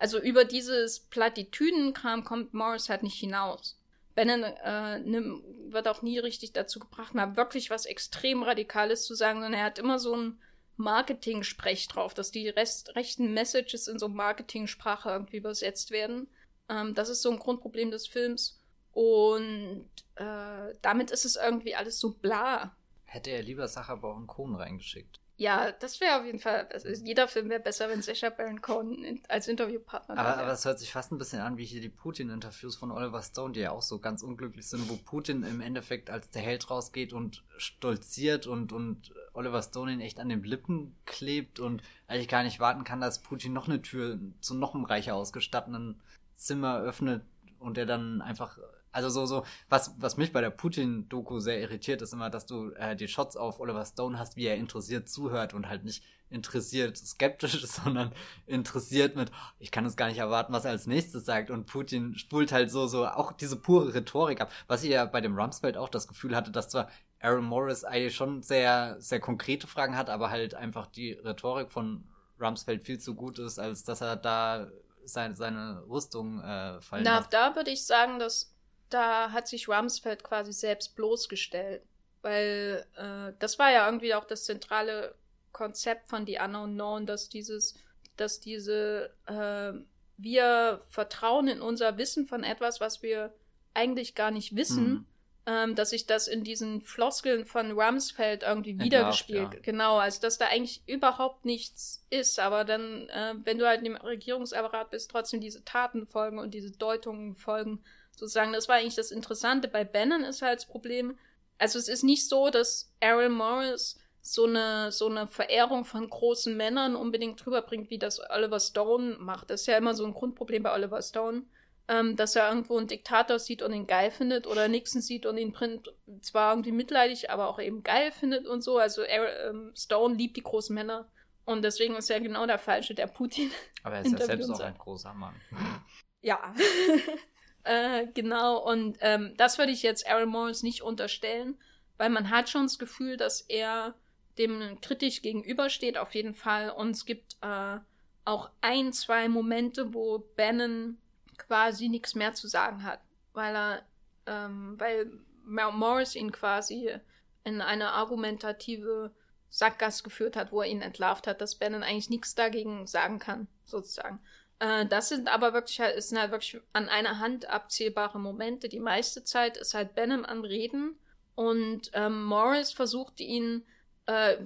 also über dieses Plattitüdenkram kommt Morris halt nicht hinaus. Bannon äh, wird auch nie richtig dazu gebracht, mal wirklich was extrem Radikales zu sagen, sondern er hat immer so ein Marketing-Sprech drauf, dass die Rest, rechten Messages in so Marketing-Sprache irgendwie übersetzt werden. Ähm, das ist so ein Grundproblem des Films. Und äh, damit ist es irgendwie alles so bla. Hätte er lieber Sacha Baron Cohen reingeschickt. Ja, das wäre auf jeden Fall. Also jeder Film wäre besser, wenn Sacha Baron Cohen als Interviewpartner Aber, aber es hört sich fast ein bisschen an wie hier die Putin-Interviews von Oliver Stone, die ja auch so ganz unglücklich sind, wo Putin im Endeffekt als der Held rausgeht und stolziert und, und Oliver Stone ihn echt an den Lippen klebt und eigentlich gar nicht warten kann, dass Putin noch eine Tür zu noch einem reicher ausgestatteten Zimmer öffnet und der dann einfach also so, so, was, was mich bei der Putin-Doku sehr irritiert, ist immer, dass du äh, die Shots auf Oliver Stone hast, wie er interessiert zuhört und halt nicht interessiert skeptisch, sondern interessiert mit, ich kann es gar nicht erwarten, was er als nächstes sagt. Und Putin spult halt so, so auch diese pure Rhetorik ab. Was ich ja bei dem Rumsfeld auch das Gefühl hatte, dass zwar Aaron Morris eigentlich schon sehr, sehr konkrete Fragen hat, aber halt einfach die Rhetorik von Rumsfeld viel zu gut ist, als dass er da seine, seine Rüstung äh, fallen Na, lässt. da würde ich sagen, dass da hat sich Rumsfeld quasi selbst bloßgestellt. Weil äh, das war ja irgendwie auch das zentrale Konzept von The Unknown Known, dass dieses, dass diese, äh, wir vertrauen in unser Wissen von etwas, was wir eigentlich gar nicht wissen, mhm. ähm, dass sich das in diesen Floskeln von Rumsfeld irgendwie wiedergespielt. Ja. Genau, also dass da eigentlich überhaupt nichts ist, aber dann, äh, wenn du halt dem Regierungsapparat bist, trotzdem diese Taten folgen und diese Deutungen folgen sozusagen. Das war eigentlich das Interessante. Bei Bannon ist halt das Problem, also es ist nicht so, dass Errol Morris so eine, so eine Verehrung von großen Männern unbedingt drüber bringt, wie das Oliver Stone macht. Das ist ja immer so ein Grundproblem bei Oliver Stone, ähm, dass er irgendwo einen Diktator sieht und ihn geil findet oder Nixon sieht und ihn zwar irgendwie mitleidig, aber auch eben geil findet und so. Also er, ähm, Stone liebt die großen Männer und deswegen ist er genau der Falsche, der Putin. Aber er ist ja selbst auch ein großer Mann. Ja. Äh, genau, und ähm, das würde ich jetzt Aaron Morris nicht unterstellen, weil man hat schon das Gefühl, dass er dem kritisch gegenübersteht, auf jeden Fall. Und es gibt äh, auch ein, zwei Momente, wo Bannon quasi nichts mehr zu sagen hat, weil er, ähm, weil Morris ihn quasi in eine argumentative Sackgasse geführt hat, wo er ihn entlarvt hat, dass Bannon eigentlich nichts dagegen sagen kann, sozusagen. Äh, das sind aber wirklich halt, sind halt wirklich an einer Hand abzählbare Momente. Die meiste Zeit ist halt Benham am Reden und ähm, Morris versucht ihn, äh,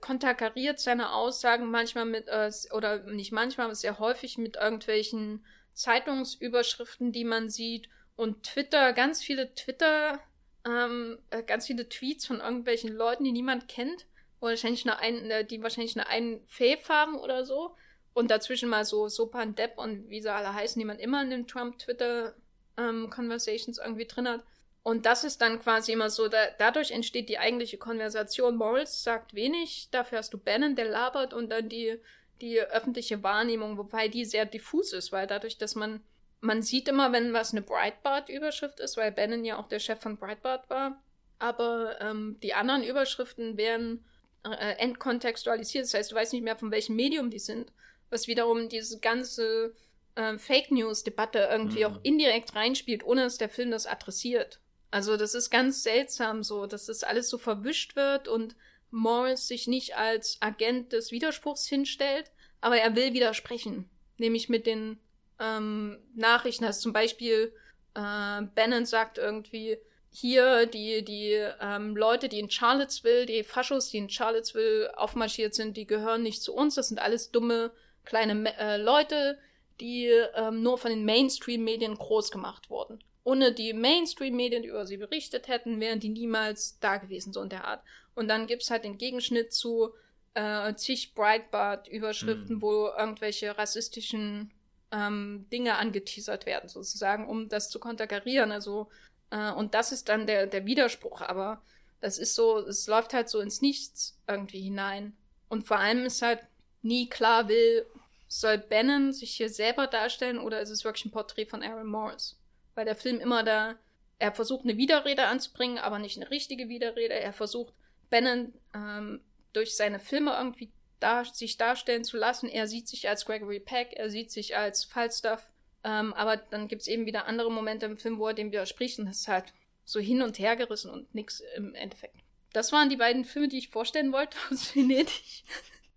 konterkariert seine Aussagen manchmal mit, äh, oder nicht manchmal, aber sehr häufig mit irgendwelchen Zeitungsüberschriften, die man sieht und Twitter, ganz viele Twitter, ähm, äh, ganz viele Tweets von irgendwelchen Leuten, die niemand kennt, wahrscheinlich eine ein, äh, die wahrscheinlich eine einen Fave haben oder so. Und dazwischen mal so Sopan Depp und wie sie alle heißen, die man immer in den Trump-Twitter-Conversations ähm, irgendwie drin hat. Und das ist dann quasi immer so, da, dadurch entsteht die eigentliche Konversation. Morals sagt wenig, dafür hast du Bannon, der labert und dann die, die öffentliche Wahrnehmung, wobei die sehr diffus ist, weil dadurch, dass man, man sieht immer, wenn was eine Breitbart-Überschrift ist, weil Bannon ja auch der Chef von Breitbart war, aber ähm, die anderen Überschriften werden äh, entkontextualisiert, das heißt, du weißt nicht mehr, von welchem Medium die sind, was wiederum diese ganze äh, Fake News-Debatte irgendwie mhm. auch indirekt reinspielt, ohne dass der Film das adressiert. Also das ist ganz seltsam so, dass das alles so verwischt wird und Morris sich nicht als Agent des Widerspruchs hinstellt, aber er will widersprechen. Nämlich mit den ähm, Nachrichten. Also zum Beispiel äh, Bannon sagt irgendwie, hier die, die ähm, Leute, die in Charlottesville, die Faschos, die in Charlottesville aufmarschiert sind, die gehören nicht zu uns. Das sind alles dumme kleine äh, Leute, die ähm, nur von den Mainstream-Medien groß gemacht wurden ohne die Mainstream-Medien, die über sie berichtet hätten, wären die niemals da gewesen, so in der Art. Und dann gibt's halt den Gegenschnitt zu äh, zig Breitbart-Überschriften, mhm. wo irgendwelche rassistischen ähm, Dinge angeteasert werden, sozusagen, um das zu konterkarieren. Also, äh, und das ist dann der, der Widerspruch, aber das ist so, es läuft halt so ins Nichts irgendwie hinein. Und vor allem ist halt nie klar will, soll Bannon sich hier selber darstellen oder ist es wirklich ein Porträt von Aaron Morris? weil der Film immer da, er versucht eine Widerrede anzubringen, aber nicht eine richtige Widerrede. Er versucht Bannon ähm, durch seine Filme irgendwie da, sich darstellen zu lassen. Er sieht sich als Gregory Peck, er sieht sich als Falstaff. Ähm, aber dann gibt es eben wieder andere Momente im Film, wo er dem widerspricht und das ist halt so hin und her gerissen und nix im Endeffekt. Das waren die beiden Filme, die ich vorstellen wollte aus Venedig.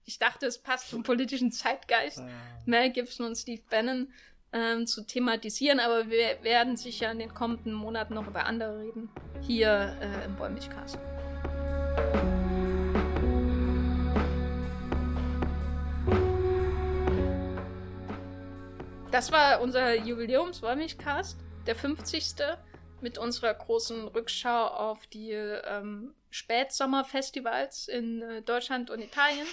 Ich dachte, es passt zum politischen Zeitgeist. Mel Gibson und Steve Bannon ähm, zu thematisieren, aber wir werden sicher in den kommenden Monaten noch über andere reden. Hier äh, im Bäumlichcast. Das war unser Jubiläums-Wollmilchcast, der 50. mit unserer großen Rückschau auf die ähm, Spätsommerfestivals in äh, Deutschland und Italien.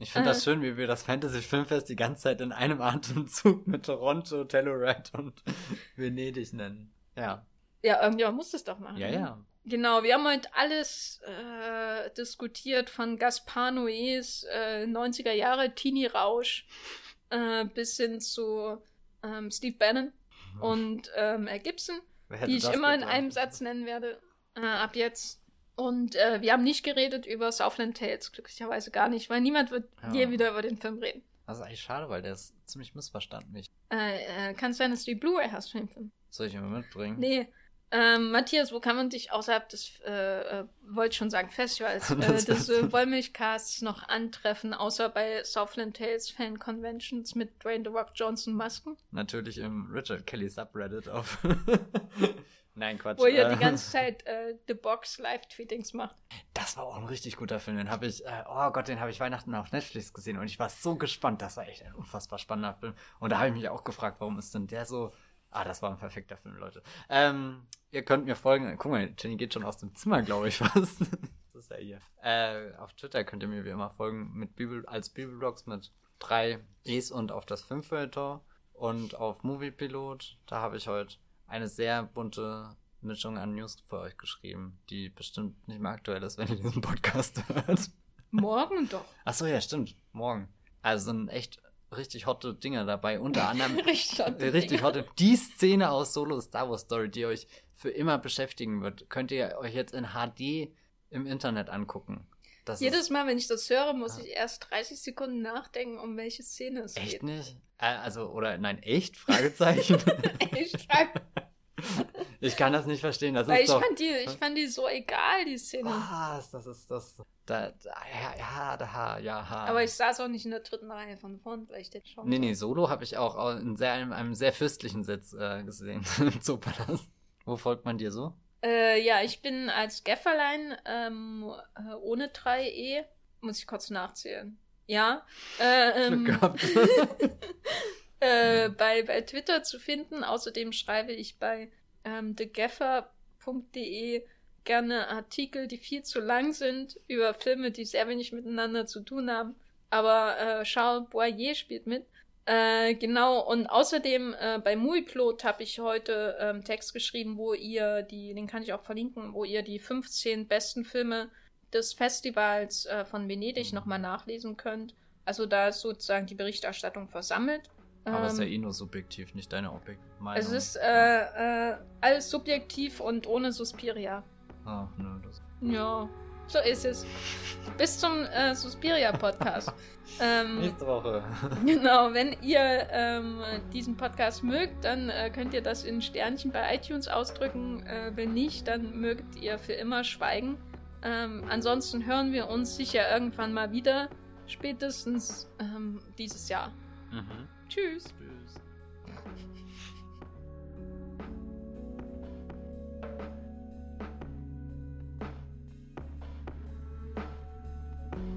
Ich finde äh, das schön, wie wir das Fantasy Filmfest die ganze Zeit in einem Atemzug mit Toronto, Telluride und Venedig nennen. Ja. Ja, irgendjemand muss das doch machen. Ja, ja. Genau, wir haben heute alles äh, diskutiert, von Gaspar Noés äh, 90er Jahre Teenie-Rausch äh, bis hin zu ähm, Steve Bannon und ähm, Gibson, die ich immer getan? in einem Satz nennen werde. Äh, ab jetzt. Und äh, wir haben nicht geredet über Southland Tales, glücklicherweise gar nicht, weil niemand wird ja. je wieder über den Film reden. Also eigentlich schade, weil der ist ziemlich missverstanden. Mich. Äh, äh, kann es sein, dass du die Blu-ray hast von dem Film? Soll ich ihn mal mitbringen? Nee. Ähm, Matthias, wo kann man dich außerhalb des, äh, äh, wollte schon sagen, Festivals, äh, des äh, Wollmilchcasts noch antreffen, außer bei Southland Tales Fan Conventions mit Dwayne The Rock Johnson Masken? Natürlich im Richard Kelly Subreddit auf Nein, Quatsch. Wo ihr äh, die ganze Zeit äh, The Box Live-Tweetings macht. Das war auch ein richtig guter Film. Den habe ich, äh, oh Gott, den habe ich Weihnachten auf Netflix gesehen und ich war so gespannt. Das war echt ein unfassbar spannender Film. Und da habe ich mich auch gefragt, warum ist denn der so. Ah, das war ein perfekter Film, Leute. Ähm, ihr könnt mir folgen. Guck mal, Jenny geht schon aus dem Zimmer, glaube ich fast. das ist ja hier. Äh, auf Twitter könnt ihr mir wie immer folgen mit Bibel, als Bibelblogs mit drei E's und auf das Fünffeltor. Und auf Moviepilot, da habe ich heute eine sehr bunte Mischung an News für euch geschrieben, die bestimmt nicht mehr aktuell ist, wenn ihr diesen Podcast hört. Morgen doch. Ach so, ja, stimmt. Morgen. Also sind echt richtig hotte Dinge dabei. Unter anderem richtig, hotte, richtig hotte. Die Szene aus Solo Star Wars Story, die euch für immer beschäftigen wird, könnt ihr euch jetzt in HD im Internet angucken. Das Jedes Mal, wenn ich das höre, muss ich erst 30 Sekunden nachdenken, um welche Szene es echt geht. Echt nicht? Äh, also, oder nein, echt? Fragezeichen. echt? Ich kann das nicht verstehen. Das Weil ist ich, doch, fand die, ich fand die so egal, die Szene. Was? Das ist das. Da, da, ja, ja, da, ja. Aber ich saß auch nicht in der dritten Reihe von vorn, weil ich den schon. Nee, nee, Solo habe ich auch in sehr, in einem sehr fürstlichen Sitz äh, gesehen im Zoopalast. Wo folgt man dir so? Äh, ja, ich bin als Gafferlein ähm, äh, ohne 3E. Muss ich kurz nachzählen. Ja. Äh, ähm, Glück gehabt. äh, bei, bei Twitter zu finden. Außerdem schreibe ich bei ähm, thegaffer.de gerne Artikel, die viel zu lang sind, über Filme, die sehr wenig miteinander zu tun haben. Aber äh, Charles Boyer spielt mit. Äh, genau, und außerdem äh, bei Muiplot habe ich heute ähm, Text geschrieben, wo ihr die, den kann ich auch verlinken, wo ihr die 15 besten Filme des Festivals äh, von Venedig mhm. nochmal nachlesen könnt. Also da ist sozusagen die Berichterstattung versammelt. Aber es ähm, ist ja eh nur subjektiv, nicht deine Objek Meinung. Es ist äh, äh, alles subjektiv und ohne Suspiria. Ah, ne, das. Ja, so ist es. Bis zum äh, Suspiria-Podcast. ähm, Nächste Woche. genau, wenn ihr ähm, diesen Podcast mögt, dann äh, könnt ihr das in Sternchen bei iTunes ausdrücken. Äh, wenn nicht, dann mögt ihr für immer schweigen. Ähm, ansonsten hören wir uns sicher irgendwann mal wieder. Spätestens ähm, dieses Jahr. Mhm. Tschüss. Tschüss.